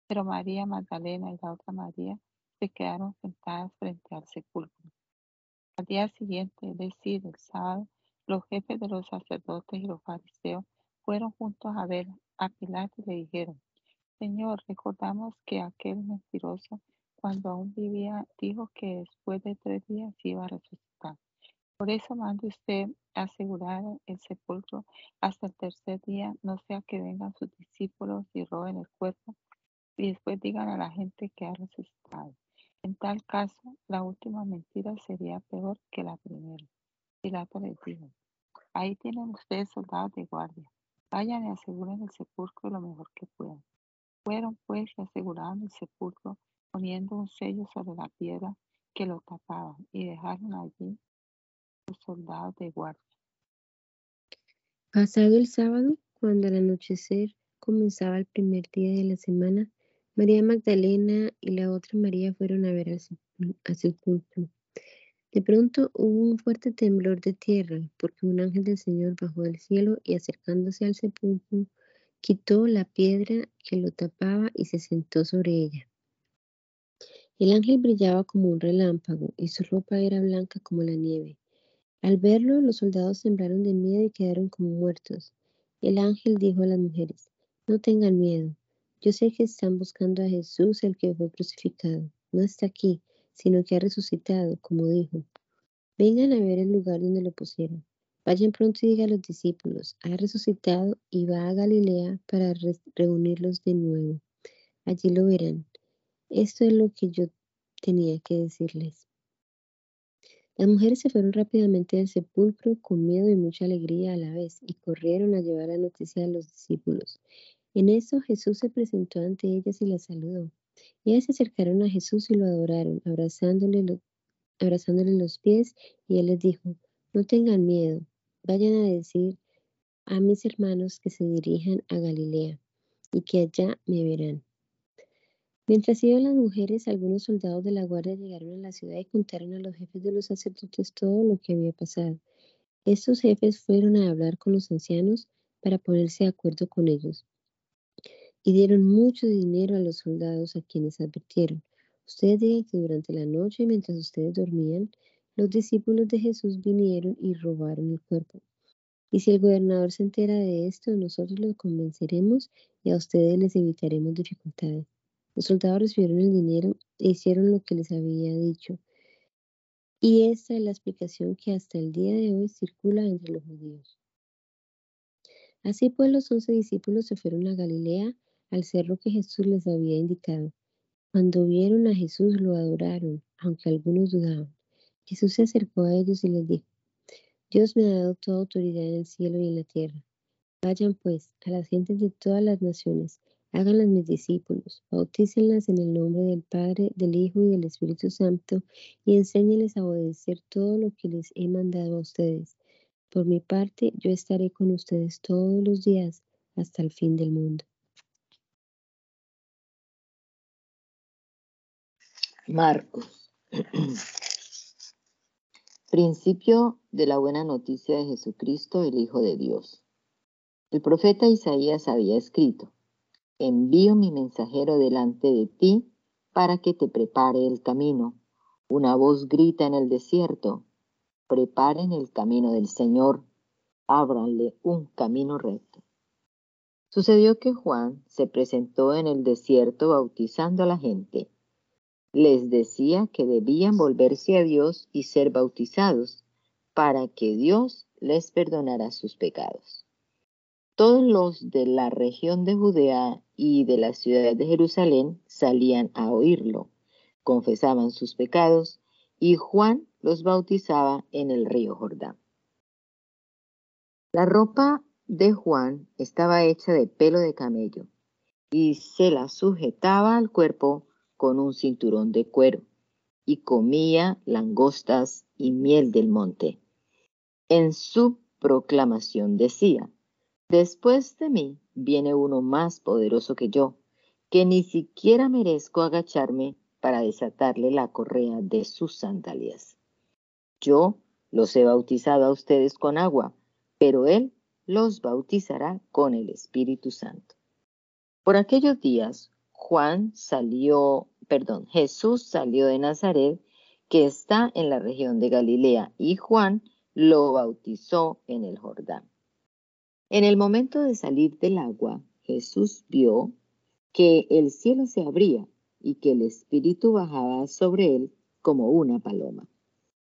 Pero María Magdalena y la otra María se quedaron sentadas frente al sepulcro. Al día siguiente, es decir, el sábado, los jefes de los sacerdotes y los fariseos fueron juntos a ver a Pilato y le dijeron, Señor, recordamos que aquel mentiroso, cuando aún vivía, dijo que después de tres días iba a resucitar. Por eso mande usted asegurar el sepulcro hasta el tercer día, no sea que vengan sus discípulos y roben el cuerpo y después digan a la gente que ha resucitado. En tal caso, la última mentira sería peor que la primera. Pilato les dijo, ahí tienen ustedes soldados de guardia. Vayan y aseguren el sepulcro lo mejor que puedan. Fueron pues y aseguraron el sepulcro poniendo un sello sobre la piedra que lo tapaba y dejaron allí soldados de guardia. Pasado el sábado, cuando al anochecer comenzaba el primer día de la semana, María Magdalena y la otra María fueron a ver al sepulcro. De pronto hubo un fuerte temblor de tierra, porque un ángel del Señor bajó del cielo y acercándose al sepulcro, quitó la piedra que lo tapaba y se sentó sobre ella. El ángel brillaba como un relámpago y su ropa era blanca como la nieve. Al verlo, los soldados temblaron de miedo y quedaron como muertos. El ángel dijo a las mujeres, no tengan miedo. Yo sé que están buscando a Jesús, el que fue crucificado. No está aquí, sino que ha resucitado, como dijo. Vengan a ver el lugar donde lo pusieron. Vayan pronto y digan a los discípulos, ha resucitado y va a Galilea para reunirlos de nuevo. Allí lo verán. Esto es lo que yo tenía que decirles. Las mujeres se fueron rápidamente del sepulcro con miedo y mucha alegría a la vez y corrieron a llevar la noticia a los discípulos. En eso Jesús se presentó ante ellas y las saludó. Ellas se acercaron a Jesús y lo adoraron, abrazándole, abrazándole los pies, y él les dijo, no tengan miedo, vayan a decir a mis hermanos que se dirijan a Galilea y que allá me verán. Mientras iban las mujeres, algunos soldados de la guardia llegaron a la ciudad y contaron a los jefes de los sacerdotes todo lo que había pasado. Estos jefes fueron a hablar con los ancianos para ponerse de acuerdo con ellos y dieron mucho dinero a los soldados a quienes advirtieron. Ustedes digan que durante la noche, mientras ustedes dormían, los discípulos de Jesús vinieron y robaron el cuerpo. Y si el gobernador se entera de esto, nosotros lo convenceremos y a ustedes les evitaremos dificultades. Los soldados recibieron el dinero e hicieron lo que les había dicho. Y esta es la explicación que hasta el día de hoy circula entre los judíos. Así pues los once discípulos se fueron a Galilea, al cerro que Jesús les había indicado. Cuando vieron a Jesús lo adoraron, aunque algunos dudaban. Jesús se acercó a ellos y les dijo, Dios me ha dado toda autoridad en el cielo y en la tierra. Vayan pues a las gentes de todas las naciones, háganlas mis discípulos, bautícenlas en el nombre del Padre, del Hijo y del Espíritu Santo, y enséñenles a obedecer todo lo que les he mandado a ustedes. Por mi parte, yo estaré con ustedes todos los días hasta el fin del mundo. Marcos. Principio de la buena noticia de Jesucristo, el Hijo de Dios. El profeta Isaías había escrito, envío mi mensajero delante de ti para que te prepare el camino. Una voz grita en el desierto, preparen el camino del Señor, ábranle un camino recto. Sucedió que Juan se presentó en el desierto bautizando a la gente. Les decía que debían volverse a Dios y ser bautizados para que Dios les perdonara sus pecados. Todos los de la región de Judea y de la ciudad de Jerusalén salían a oírlo, confesaban sus pecados y Juan los bautizaba en el río Jordán. La ropa de Juan estaba hecha de pelo de camello y se la sujetaba al cuerpo con un cinturón de cuero y comía langostas y miel del monte. En su proclamación decía, después de mí viene uno más poderoso que yo, que ni siquiera merezco agacharme para desatarle la correa de sus sandalias. Yo los he bautizado a ustedes con agua, pero Él los bautizará con el Espíritu Santo. Por aquellos días, Juan salió, perdón, Jesús salió de Nazaret, que está en la región de Galilea, y Juan lo bautizó en el Jordán. En el momento de salir del agua, Jesús vio que el cielo se abría y que el Espíritu bajaba sobre él como una paloma.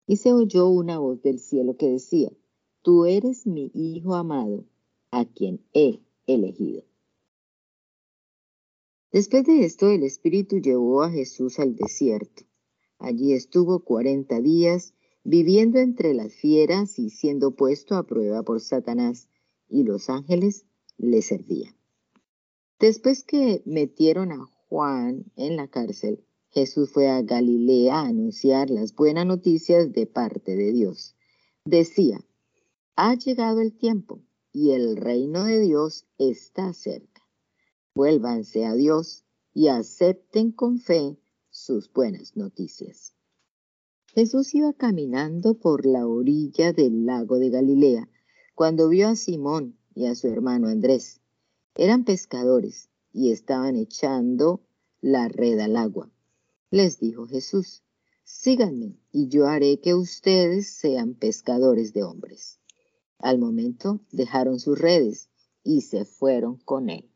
Y se oyó una voz del cielo que decía, Tú eres mi Hijo amado, a quien he elegido. Después de esto, el Espíritu llevó a Jesús al desierto. Allí estuvo cuarenta días viviendo entre las fieras y siendo puesto a prueba por Satanás, y los ángeles le servían. Después que metieron a Juan en la cárcel, Jesús fue a Galilea a anunciar las buenas noticias de parte de Dios. Decía, ha llegado el tiempo y el reino de Dios está cerca. Vuélvanse a Dios y acepten con fe sus buenas noticias. Jesús iba caminando por la orilla del lago de Galilea cuando vio a Simón y a su hermano Andrés. Eran pescadores y estaban echando la red al agua. Les dijo Jesús, síganme y yo haré que ustedes sean pescadores de hombres. Al momento dejaron sus redes y se fueron con él.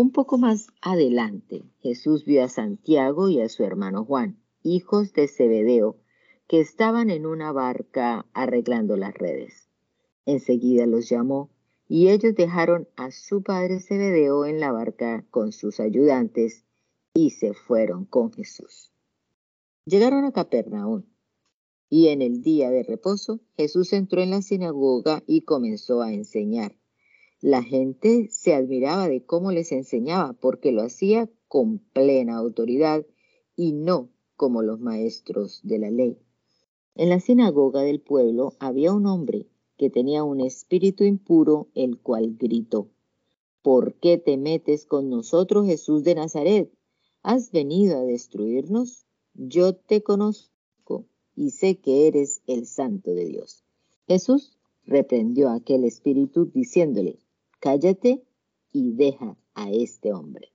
Un poco más adelante, Jesús vio a Santiago y a su hermano Juan, hijos de Zebedeo, que estaban en una barca arreglando las redes. Enseguida los llamó y ellos dejaron a su padre Zebedeo en la barca con sus ayudantes y se fueron con Jesús. Llegaron a Capernaum y en el día de reposo Jesús entró en la sinagoga y comenzó a enseñar. La gente se admiraba de cómo les enseñaba porque lo hacía con plena autoridad y no como los maestros de la ley. En la sinagoga del pueblo había un hombre que tenía un espíritu impuro, el cual gritó, ¿por qué te metes con nosotros, Jesús de Nazaret? ¿Has venido a destruirnos? Yo te conozco y sé que eres el santo de Dios. Jesús reprendió a aquel espíritu diciéndole, cállate y deja a este hombre.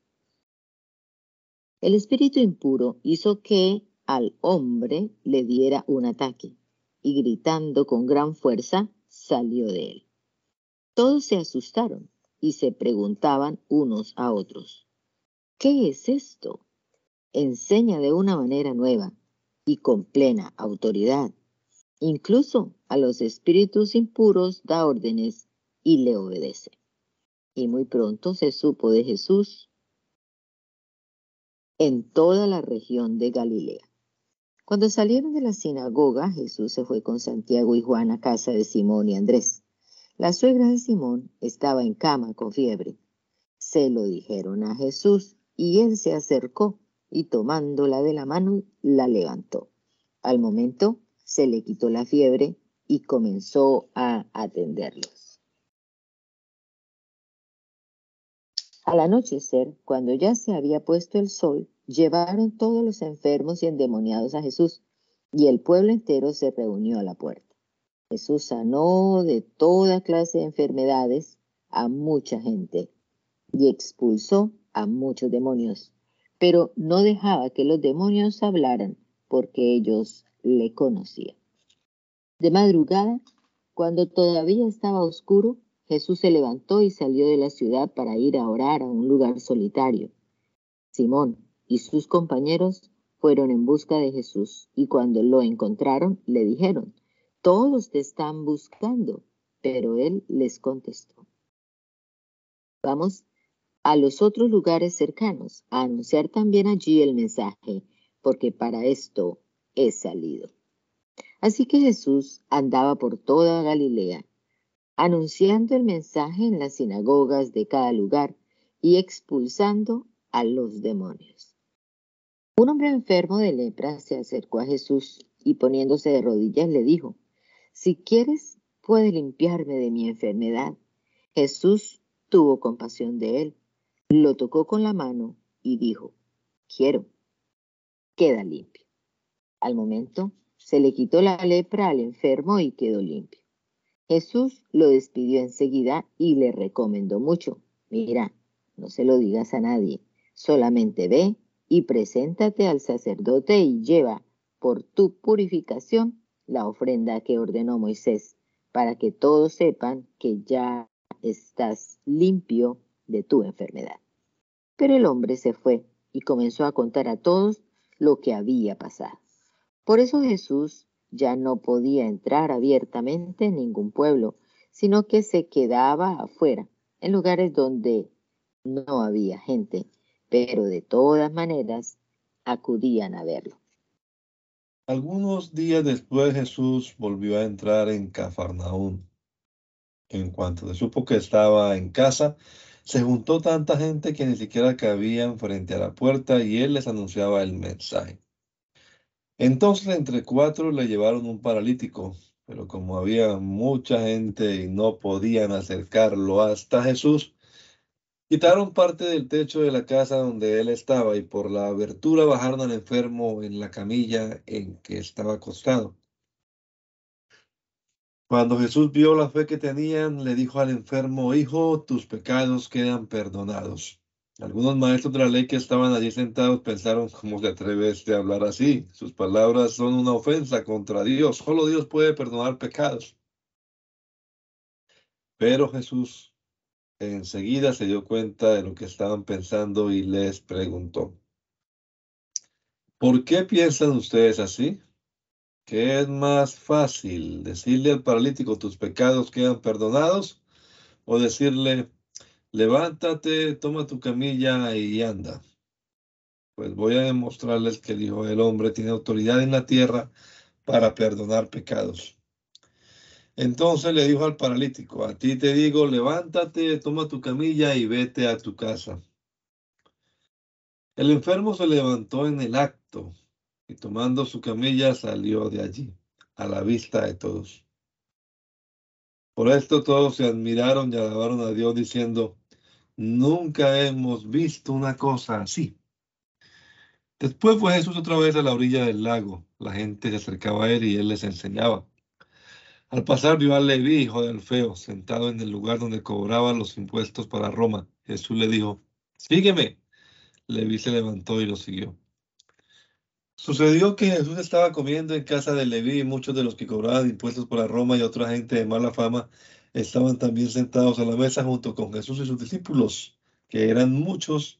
El espíritu impuro hizo que al hombre le diera un ataque y gritando con gran fuerza salió de él. Todos se asustaron y se preguntaban unos a otros, ¿qué es esto? Enseña de una manera nueva y con plena autoridad. Incluso a los espíritus impuros da órdenes y le obedece. Y muy pronto se supo de Jesús en toda la región de Galilea. Cuando salieron de la sinagoga, Jesús se fue con Santiago y Juan a casa de Simón y Andrés. La suegra de Simón estaba en cama con fiebre. Se lo dijeron a Jesús y él se acercó y tomándola de la mano la levantó. Al momento se le quitó la fiebre y comenzó a atenderlos. Al anochecer, cuando ya se había puesto el sol, llevaron todos los enfermos y endemoniados a Jesús, y el pueblo entero se reunió a la puerta. Jesús sanó de toda clase de enfermedades a mucha gente y expulsó a muchos demonios, pero no dejaba que los demonios hablaran porque ellos le conocían. De madrugada, cuando todavía estaba oscuro, Jesús se levantó y salió de la ciudad para ir a orar a un lugar solitario. Simón, y sus compañeros fueron en busca de Jesús y cuando lo encontraron le dijeron, todos te están buscando, pero él les contestó, vamos a los otros lugares cercanos a anunciar también allí el mensaje, porque para esto he salido. Así que Jesús andaba por toda Galilea, anunciando el mensaje en las sinagogas de cada lugar y expulsando a los demonios. Un hombre enfermo de lepra se acercó a Jesús y poniéndose de rodillas le dijo, si quieres, puedes limpiarme de mi enfermedad. Jesús tuvo compasión de él, lo tocó con la mano y dijo, quiero, queda limpio. Al momento, se le quitó la lepra al enfermo y quedó limpio. Jesús lo despidió enseguida y le recomendó mucho, mira, no se lo digas a nadie, solamente ve y preséntate al sacerdote y lleva por tu purificación la ofrenda que ordenó Moisés, para que todos sepan que ya estás limpio de tu enfermedad. Pero el hombre se fue y comenzó a contar a todos lo que había pasado. Por eso Jesús ya no podía entrar abiertamente en ningún pueblo, sino que se quedaba afuera, en lugares donde no había gente, pero de todas maneras acudían a verlo. Algunos días después Jesús volvió a entrar en Cafarnaún. En cuanto se supo que estaba en casa, se juntó tanta gente que ni siquiera cabían frente a la puerta y él les anunciaba el mensaje. Entonces entre cuatro le llevaron un paralítico, pero como había mucha gente y no podían acercarlo hasta Jesús, Quitaron parte del techo de la casa donde él estaba y por la abertura bajaron al enfermo en la camilla en que estaba acostado. Cuando Jesús vio la fe que tenían, le dijo al enfermo, Hijo, tus pecados quedan perdonados. Algunos maestros de la ley que estaban allí sentados pensaron, ¿cómo se atreve este a hablar así? Sus palabras son una ofensa contra Dios. Solo Dios puede perdonar pecados. Pero Jesús Enseguida se dio cuenta de lo que estaban pensando y les preguntó, ¿por qué piensan ustedes así? ¿Qué es más fácil decirle al paralítico tus pecados quedan perdonados o decirle levántate, toma tu camilla y anda? Pues voy a demostrarles que el Hijo del Hombre tiene autoridad en la tierra para perdonar pecados. Entonces le dijo al paralítico, a ti te digo, levántate, toma tu camilla y vete a tu casa. El enfermo se levantó en el acto y tomando su camilla salió de allí, a la vista de todos. Por esto todos se admiraron y alabaron a Dios diciendo, nunca hemos visto una cosa así. Después fue Jesús otra vez a la orilla del lago. La gente se acercaba a él y él les enseñaba. Al pasar vio a Leví, hijo de Alfeo, sentado en el lugar donde cobraban los impuestos para Roma. Jesús le dijo, sígueme. Leví se levantó y lo siguió. Sucedió que Jesús estaba comiendo en casa de Leví y muchos de los que cobraban impuestos para Roma y otra gente de mala fama estaban también sentados a la mesa junto con Jesús y sus discípulos, que eran muchos,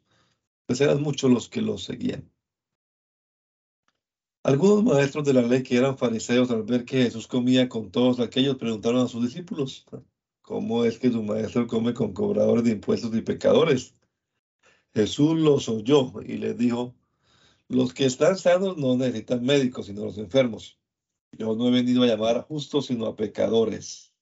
pues eran muchos los que los seguían. Algunos maestros de la ley que eran fariseos al ver que Jesús comía con todos aquellos preguntaron a sus discípulos, ¿cómo es que su maestro come con cobradores de impuestos y pecadores? Jesús los oyó y les dijo, los que están sanos no necesitan médicos, sino los enfermos. Yo no he venido a llamar a justos, sino a pecadores.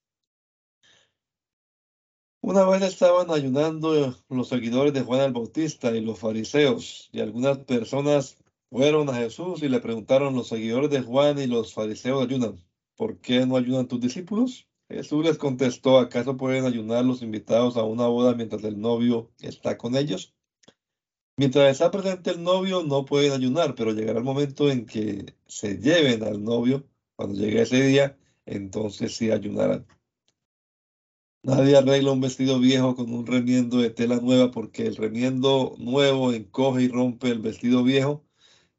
Una vez estaban ayunando los seguidores de Juan el Bautista y los fariseos, y algunas personas fueron a Jesús y le preguntaron, los seguidores de Juan y los fariseos ayunan, ¿por qué no ayunan tus discípulos? Jesús les contestó, ¿acaso pueden ayunar los invitados a una boda mientras el novio está con ellos? Mientras está presente el novio, no pueden ayunar, pero llegará el momento en que se lleven al novio. Cuando llegue ese día, entonces sí ayunarán. Nadie arregla un vestido viejo con un remiendo de tela nueva porque el remiendo nuevo encoge y rompe el vestido viejo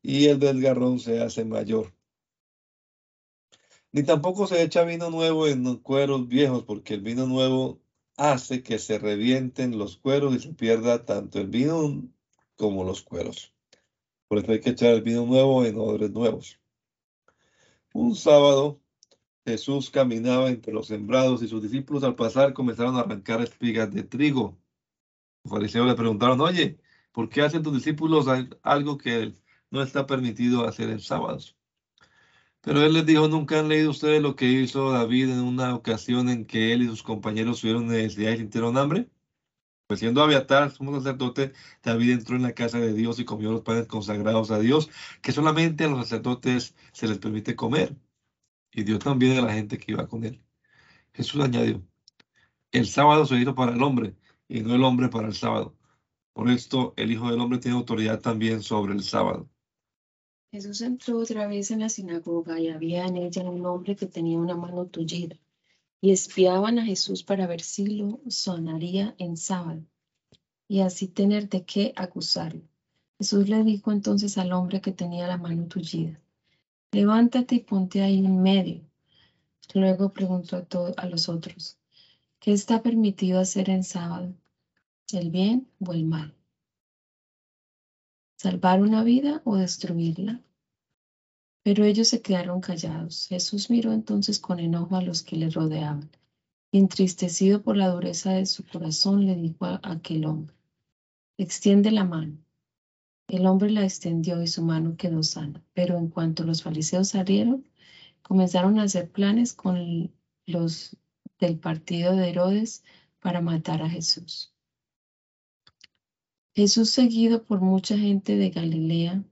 y el desgarrón se hace mayor. Ni tampoco se echa vino nuevo en cueros viejos porque el vino nuevo hace que se revienten los cueros y se pierda tanto el vino como los cueros. Por eso hay que echar el vino nuevo en odres nuevos. Un sábado, Jesús caminaba entre los sembrados y sus discípulos al pasar comenzaron a arrancar espigas de trigo. Los fariseos le preguntaron, oye, ¿por qué hacen tus discípulos algo que no está permitido hacer en sábados? Pero él les dijo, ¿nunca han leído ustedes lo que hizo David en una ocasión en que él y sus compañeros tuvieron necesidad y sintieron hambre? Pues siendo Abiatar, sumo sacerdote, David entró en la casa de Dios y comió los panes consagrados a Dios, que solamente a los sacerdotes se les permite comer. Y Dios también a la gente que iba con él. Jesús añadió, el sábado se hizo para el hombre y no el hombre para el sábado. Por esto el Hijo del Hombre tiene autoridad también sobre el sábado. Jesús entró otra vez en la sinagoga y había en ella un hombre que tenía una mano tullida y espiaban a Jesús para ver si lo sonaría en sábado y así tener de qué acusarlo. Jesús le dijo entonces al hombre que tenía la mano tullida, levántate y ponte ahí en medio. Luego preguntó a, a los otros, ¿qué está permitido hacer en sábado? ¿El bien o el mal? ¿Salvar una vida o destruirla? Pero ellos se quedaron callados. Jesús miró entonces con enojo a los que le rodeaban. Entristecido por la dureza de su corazón, le dijo a aquel hombre, extiende la mano. El hombre la extendió y su mano quedó sana. Pero en cuanto los fariseos salieron, comenzaron a hacer planes con los del partido de Herodes para matar a Jesús. Jesús, seguido por mucha gente de Galilea,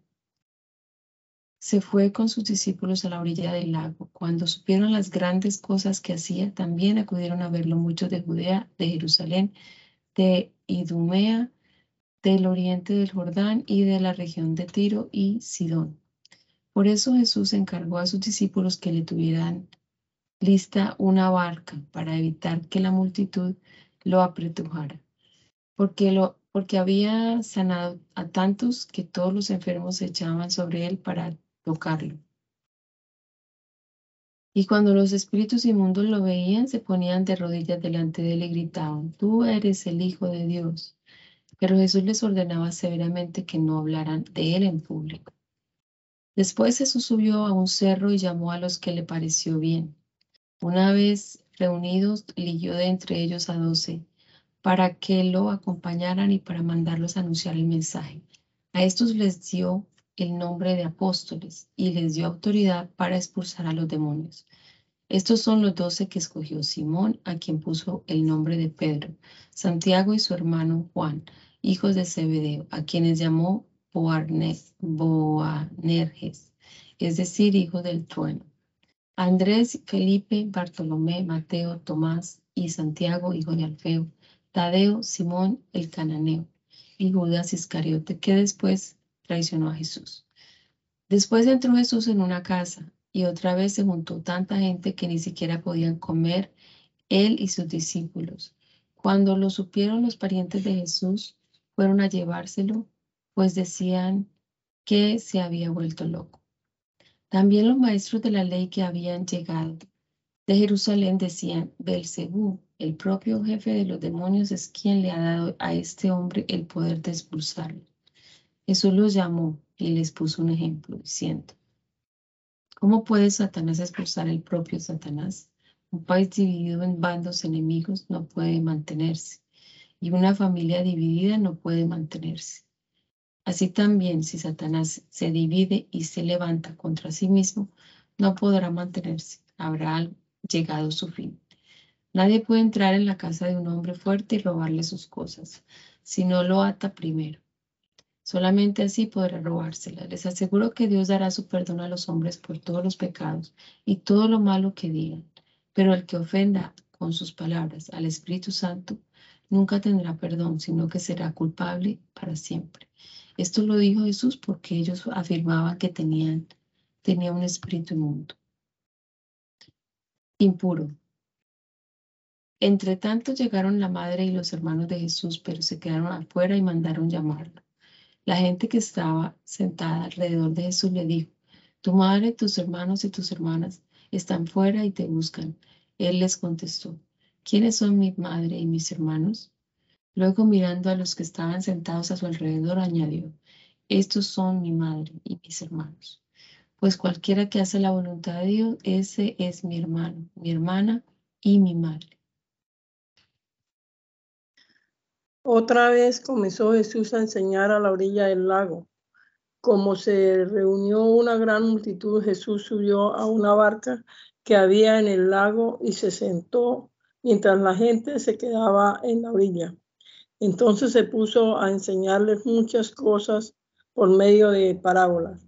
se fue con sus discípulos a la orilla del lago. Cuando supieron las grandes cosas que hacía, también acudieron a verlo muchos de Judea, de Jerusalén, de Idumea, del oriente del Jordán y de la región de Tiro y Sidón. Por eso Jesús encargó a sus discípulos que le tuvieran lista una barca para evitar que la multitud lo apretujara, porque lo porque había sanado a tantos que todos los enfermos se echaban sobre él para tocarlo. Y cuando los espíritus inmundos lo veían, se ponían de rodillas delante de él y gritaban, tú eres el Hijo de Dios. Pero Jesús les ordenaba severamente que no hablaran de él en público. Después Jesús subió a un cerro y llamó a los que le pareció bien. Una vez reunidos, eligió de entre ellos a doce para que lo acompañaran y para mandarlos a anunciar el mensaje. A estos les dio el nombre de apóstoles y les dio autoridad para expulsar a los demonios. Estos son los doce que escogió Simón, a quien puso el nombre de Pedro, Santiago y su hermano Juan, hijos de Zebedeo, a quienes llamó Boanerges, es decir, hijo del trueno. Andrés, Felipe, Bartolomé, Mateo, Tomás y Santiago, hijo de Alfeo, Tadeo, Simón el cananeo y Judas Iscariote, que después traicionó a Jesús. Después entró Jesús en una casa y otra vez se juntó tanta gente que ni siquiera podían comer él y sus discípulos. Cuando lo supieron los parientes de Jesús, fueron a llevárselo, pues decían que se había vuelto loco. También los maestros de la ley que habían llegado de Jerusalén decían, Belcebú, el propio jefe de los demonios, es quien le ha dado a este hombre el poder de expulsarlo. Jesús los llamó y les puso un ejemplo, diciendo, ¿cómo puede Satanás expulsar el propio Satanás? Un país dividido en bandos enemigos no puede mantenerse y una familia dividida no puede mantenerse. Así también, si Satanás se divide y se levanta contra sí mismo, no podrá mantenerse. Habrá llegado su fin. Nadie puede entrar en la casa de un hombre fuerte y robarle sus cosas, si no lo ata primero. Solamente así podrá robársela. Les aseguro que Dios dará su perdón a los hombres por todos los pecados y todo lo malo que digan. Pero el que ofenda con sus palabras al Espíritu Santo nunca tendrá perdón, sino que será culpable para siempre. Esto lo dijo Jesús porque ellos afirmaban que tenían, tenía un espíritu inmundo. Impuro. Entre tanto llegaron la madre y los hermanos de Jesús, pero se quedaron afuera y mandaron llamarlo. La gente que estaba sentada alrededor de Jesús le dijo, tu madre, tus hermanos y tus hermanas están fuera y te buscan. Él les contestó, ¿quiénes son mi madre y mis hermanos? Luego mirando a los que estaban sentados a su alrededor, añadió, estos son mi madre y mis hermanos. Pues cualquiera que hace la voluntad de Dios, ese es mi hermano, mi hermana y mi madre. Otra vez comenzó Jesús a enseñar a la orilla del lago. Como se reunió una gran multitud, Jesús subió a una barca que había en el lago y se sentó mientras la gente se quedaba en la orilla. Entonces se puso a enseñarles muchas cosas por medio de parábolas.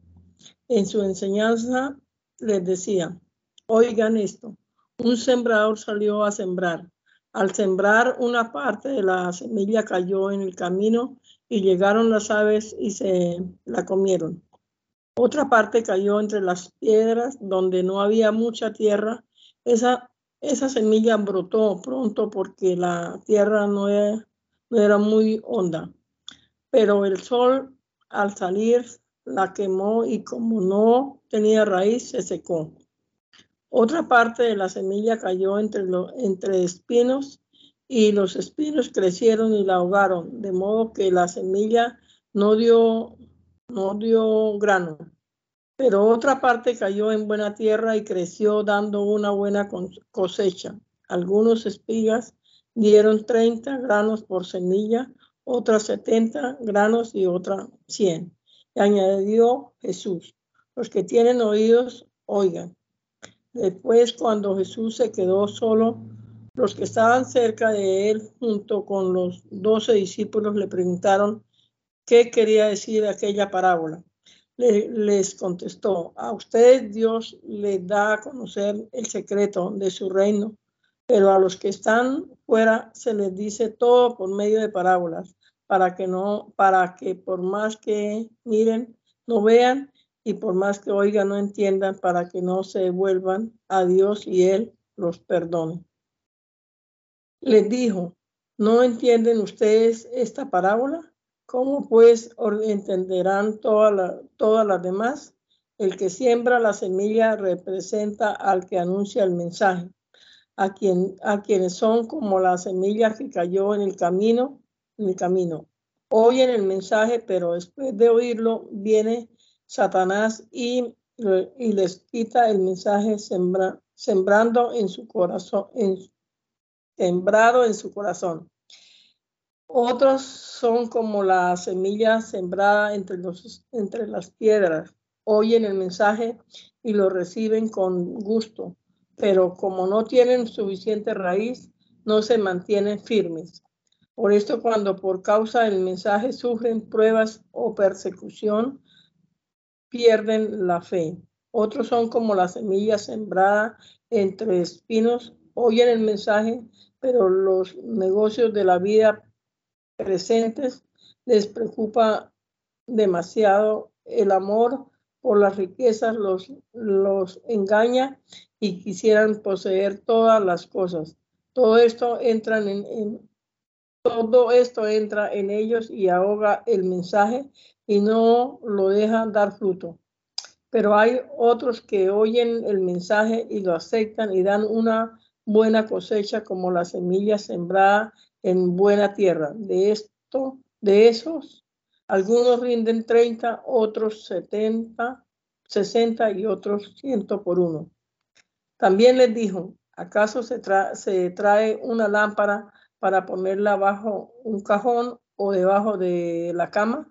En su enseñanza les decía, oigan esto, un sembrador salió a sembrar. Al sembrar una parte de la semilla cayó en el camino y llegaron las aves y se la comieron. Otra parte cayó entre las piedras donde no había mucha tierra. Esa, esa semilla brotó pronto porque la tierra no era, no era muy honda. Pero el sol al salir la quemó y como no tenía raíz se secó. Otra parte de la semilla cayó entre, espinos y los espinos crecieron y la ahogaron, de modo que la semilla no dio grano. Pero otra parte cayó en buena tierra y creció dando una buena cosecha. Algunos espigas dieron 30 granos por semilla, otras 70 granos y otra 100. Y añadió Jesús, los que tienen oídos, oigan. Después, cuando Jesús se quedó solo, los que estaban cerca de él, junto con los doce discípulos, le preguntaron qué quería decir aquella parábola. Les contestó, a ustedes Dios les da a conocer el secreto de su reino, pero a los que están fuera se les dice todo por medio de parábolas, para que no, para que por más que miren, no vean y por más que oigan, no entiendan, para que no se vuelvan a Dios y Él los perdone. Les dijo, ¿no entienden ustedes esta parábola? ¿Cómo pues entenderán todas las demás? El que siembra la semilla representa al que anuncia el mensaje, a, quien, a quienes son como la semilla que cayó en el camino, en el camino. Oyen el mensaje, pero después de oírlo viene Satanás y, y les quita el mensaje sembrando en su corazón, sembrado en su corazón. Otros son como la semilla sembrada entre, entre las piedras. Oyen el mensaje y lo reciben con gusto, pero como no tienen suficiente raíz, no se mantienen firmes. Por esto, cuando por causa del mensaje sufren pruebas o persecución, pierden la fe. Otros son como la semilla sembrada entre espinos, oyen el mensaje, pero los negocios de la vida presentes les preocupa demasiado. El amor por las riquezas los, los engaña y quisieran poseer todas las cosas. Todo esto entra en, todo esto entra en ellos y ahoga el mensaje y no lo deja dar fruto. Pero hay otros que oyen el mensaje y lo aceptan y dan una buena cosecha como la semilla sembrada en buena tierra. De esto, de esos, algunos rinden 30, otros 70, 60 y otros 100 por uno. También les dijo, ¿acaso se, se trae una lámpara para ponerla bajo un cajón o debajo de la cama?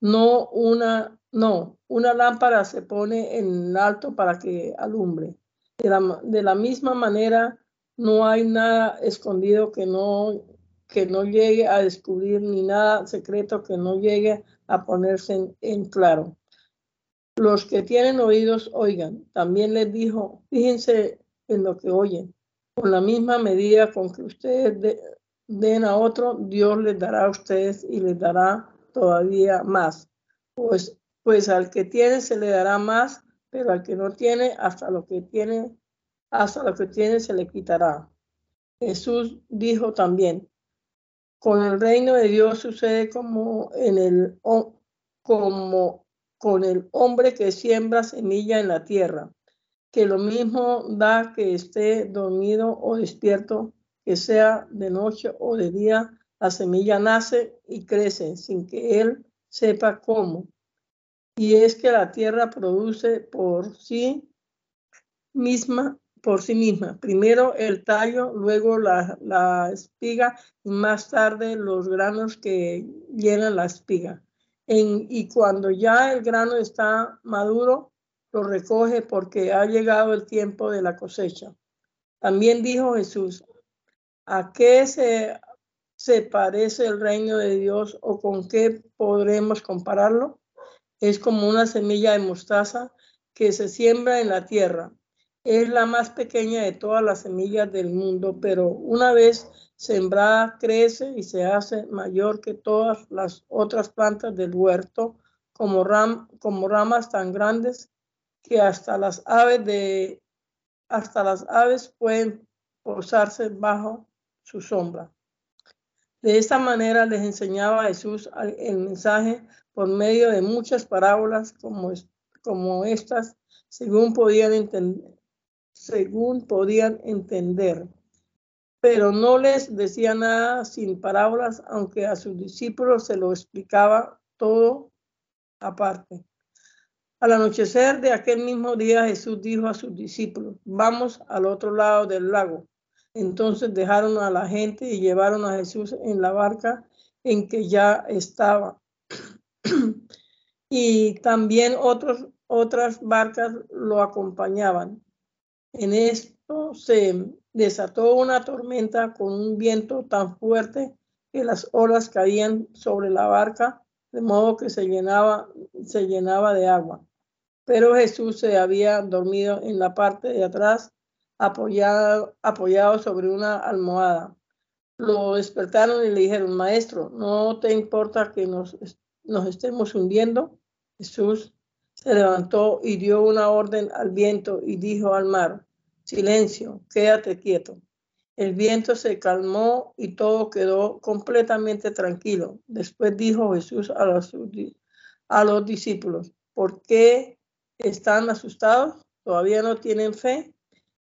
No, una, no, una lámpara se pone en alto para que alumbre. De la, de la misma manera, no hay nada escondido que no, que no llegue a descubrir ni nada secreto que no llegue a ponerse en, claro. Los que tienen oídos, oigan. También les dijo, fíjense en lo que oyen. Con la misma medida con que ustedes den a otro, Dios les dará a ustedes y les dará todavía más. Pues, pues al que tiene se le dará más, pero al que no tiene, hasta lo que tiene, hasta lo que tiene se le quitará. Jesús dijo también, con el reino de Dios sucede como en el como con el hombre que siembra semilla en la tierra, que lo mismo da que esté dormido o despierto, que sea de noche o de día, la semilla nace y crece sin que él sepa cómo. Y es que la tierra produce por sí misma por sí misma. Primero el tallo, luego la, espiga y más tarde los granos que llenan la espiga. y cuando ya el grano está maduro, lo recoge porque ha llegado el tiempo de la cosecha. También dijo Jesús, ¿a qué se, parece el reino de Dios o con qué podremos compararlo? Es como una semilla de mostaza que se siembra en la tierra es la más pequeña de todas las semillas del mundo, pero una vez sembrada crece y se hace mayor que todas las otras plantas del huerto, como, ramas tan grandes que hasta las aves de hasta las aves pueden posarse bajo su sombra. De esta manera les enseñaba Jesús el mensaje por medio de muchas parábolas como, como estas, según podían entender, según podían entender. Pero no les decía nada sin parábolas, aunque a sus discípulos se lo explicaba todo aparte. Al anochecer de aquel mismo día Jesús dijo a sus discípulos, vamos al otro lado del lago. Entonces dejaron a la gente y llevaron a Jesús en la barca en que ya estaba. y también otras barcas lo acompañaban. En esto se desató una tormenta con un viento tan fuerte que las olas caían sobre la barca, de modo que se llenaba, se llenaba de agua. Pero Jesús se había dormido en la parte de atrás, apoyado, apoyado sobre una almohada. Lo despertaron y le dijeron, Maestro, ¿no te importa que nos, nos estemos hundiendo? Jesús se levantó y dio una orden al viento y dijo al mar, silencio, quédate quieto. El viento se calmó y todo quedó completamente tranquilo. Después dijo Jesús a los, discípulos, ¿por qué están asustados? ¿Todavía no tienen fe?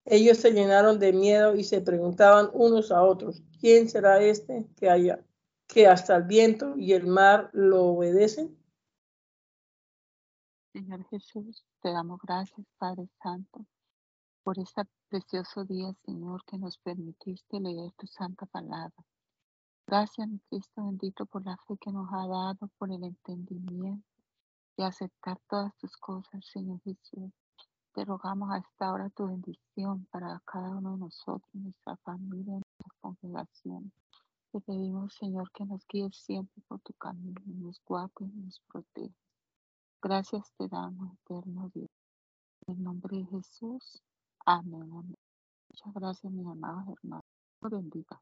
Ellos se llenaron de miedo y se preguntaban unos a otros, ¿quién será este que haya que hasta el viento y el mar lo obedecen? Señor Jesús, te damos gracias, Padre Santo, por este precioso día, Señor, que nos permitiste leer tu santa palabra. Gracias, Cristo bendito, por la fe que nos ha dado, por el entendimiento y aceptar todas tus cosas, Señor Jesús. Te rogamos a esta hora tu bendición para cada uno de nosotros, nuestra familia, nuestra congregación. Te pedimos, Señor, que nos guíes siempre por tu camino, nos guardes y nos protejas. Gracias te damos, eterno Dios. En nombre de Jesús. Amén, Muchas gracias, mis amados hermanos. Bendiga.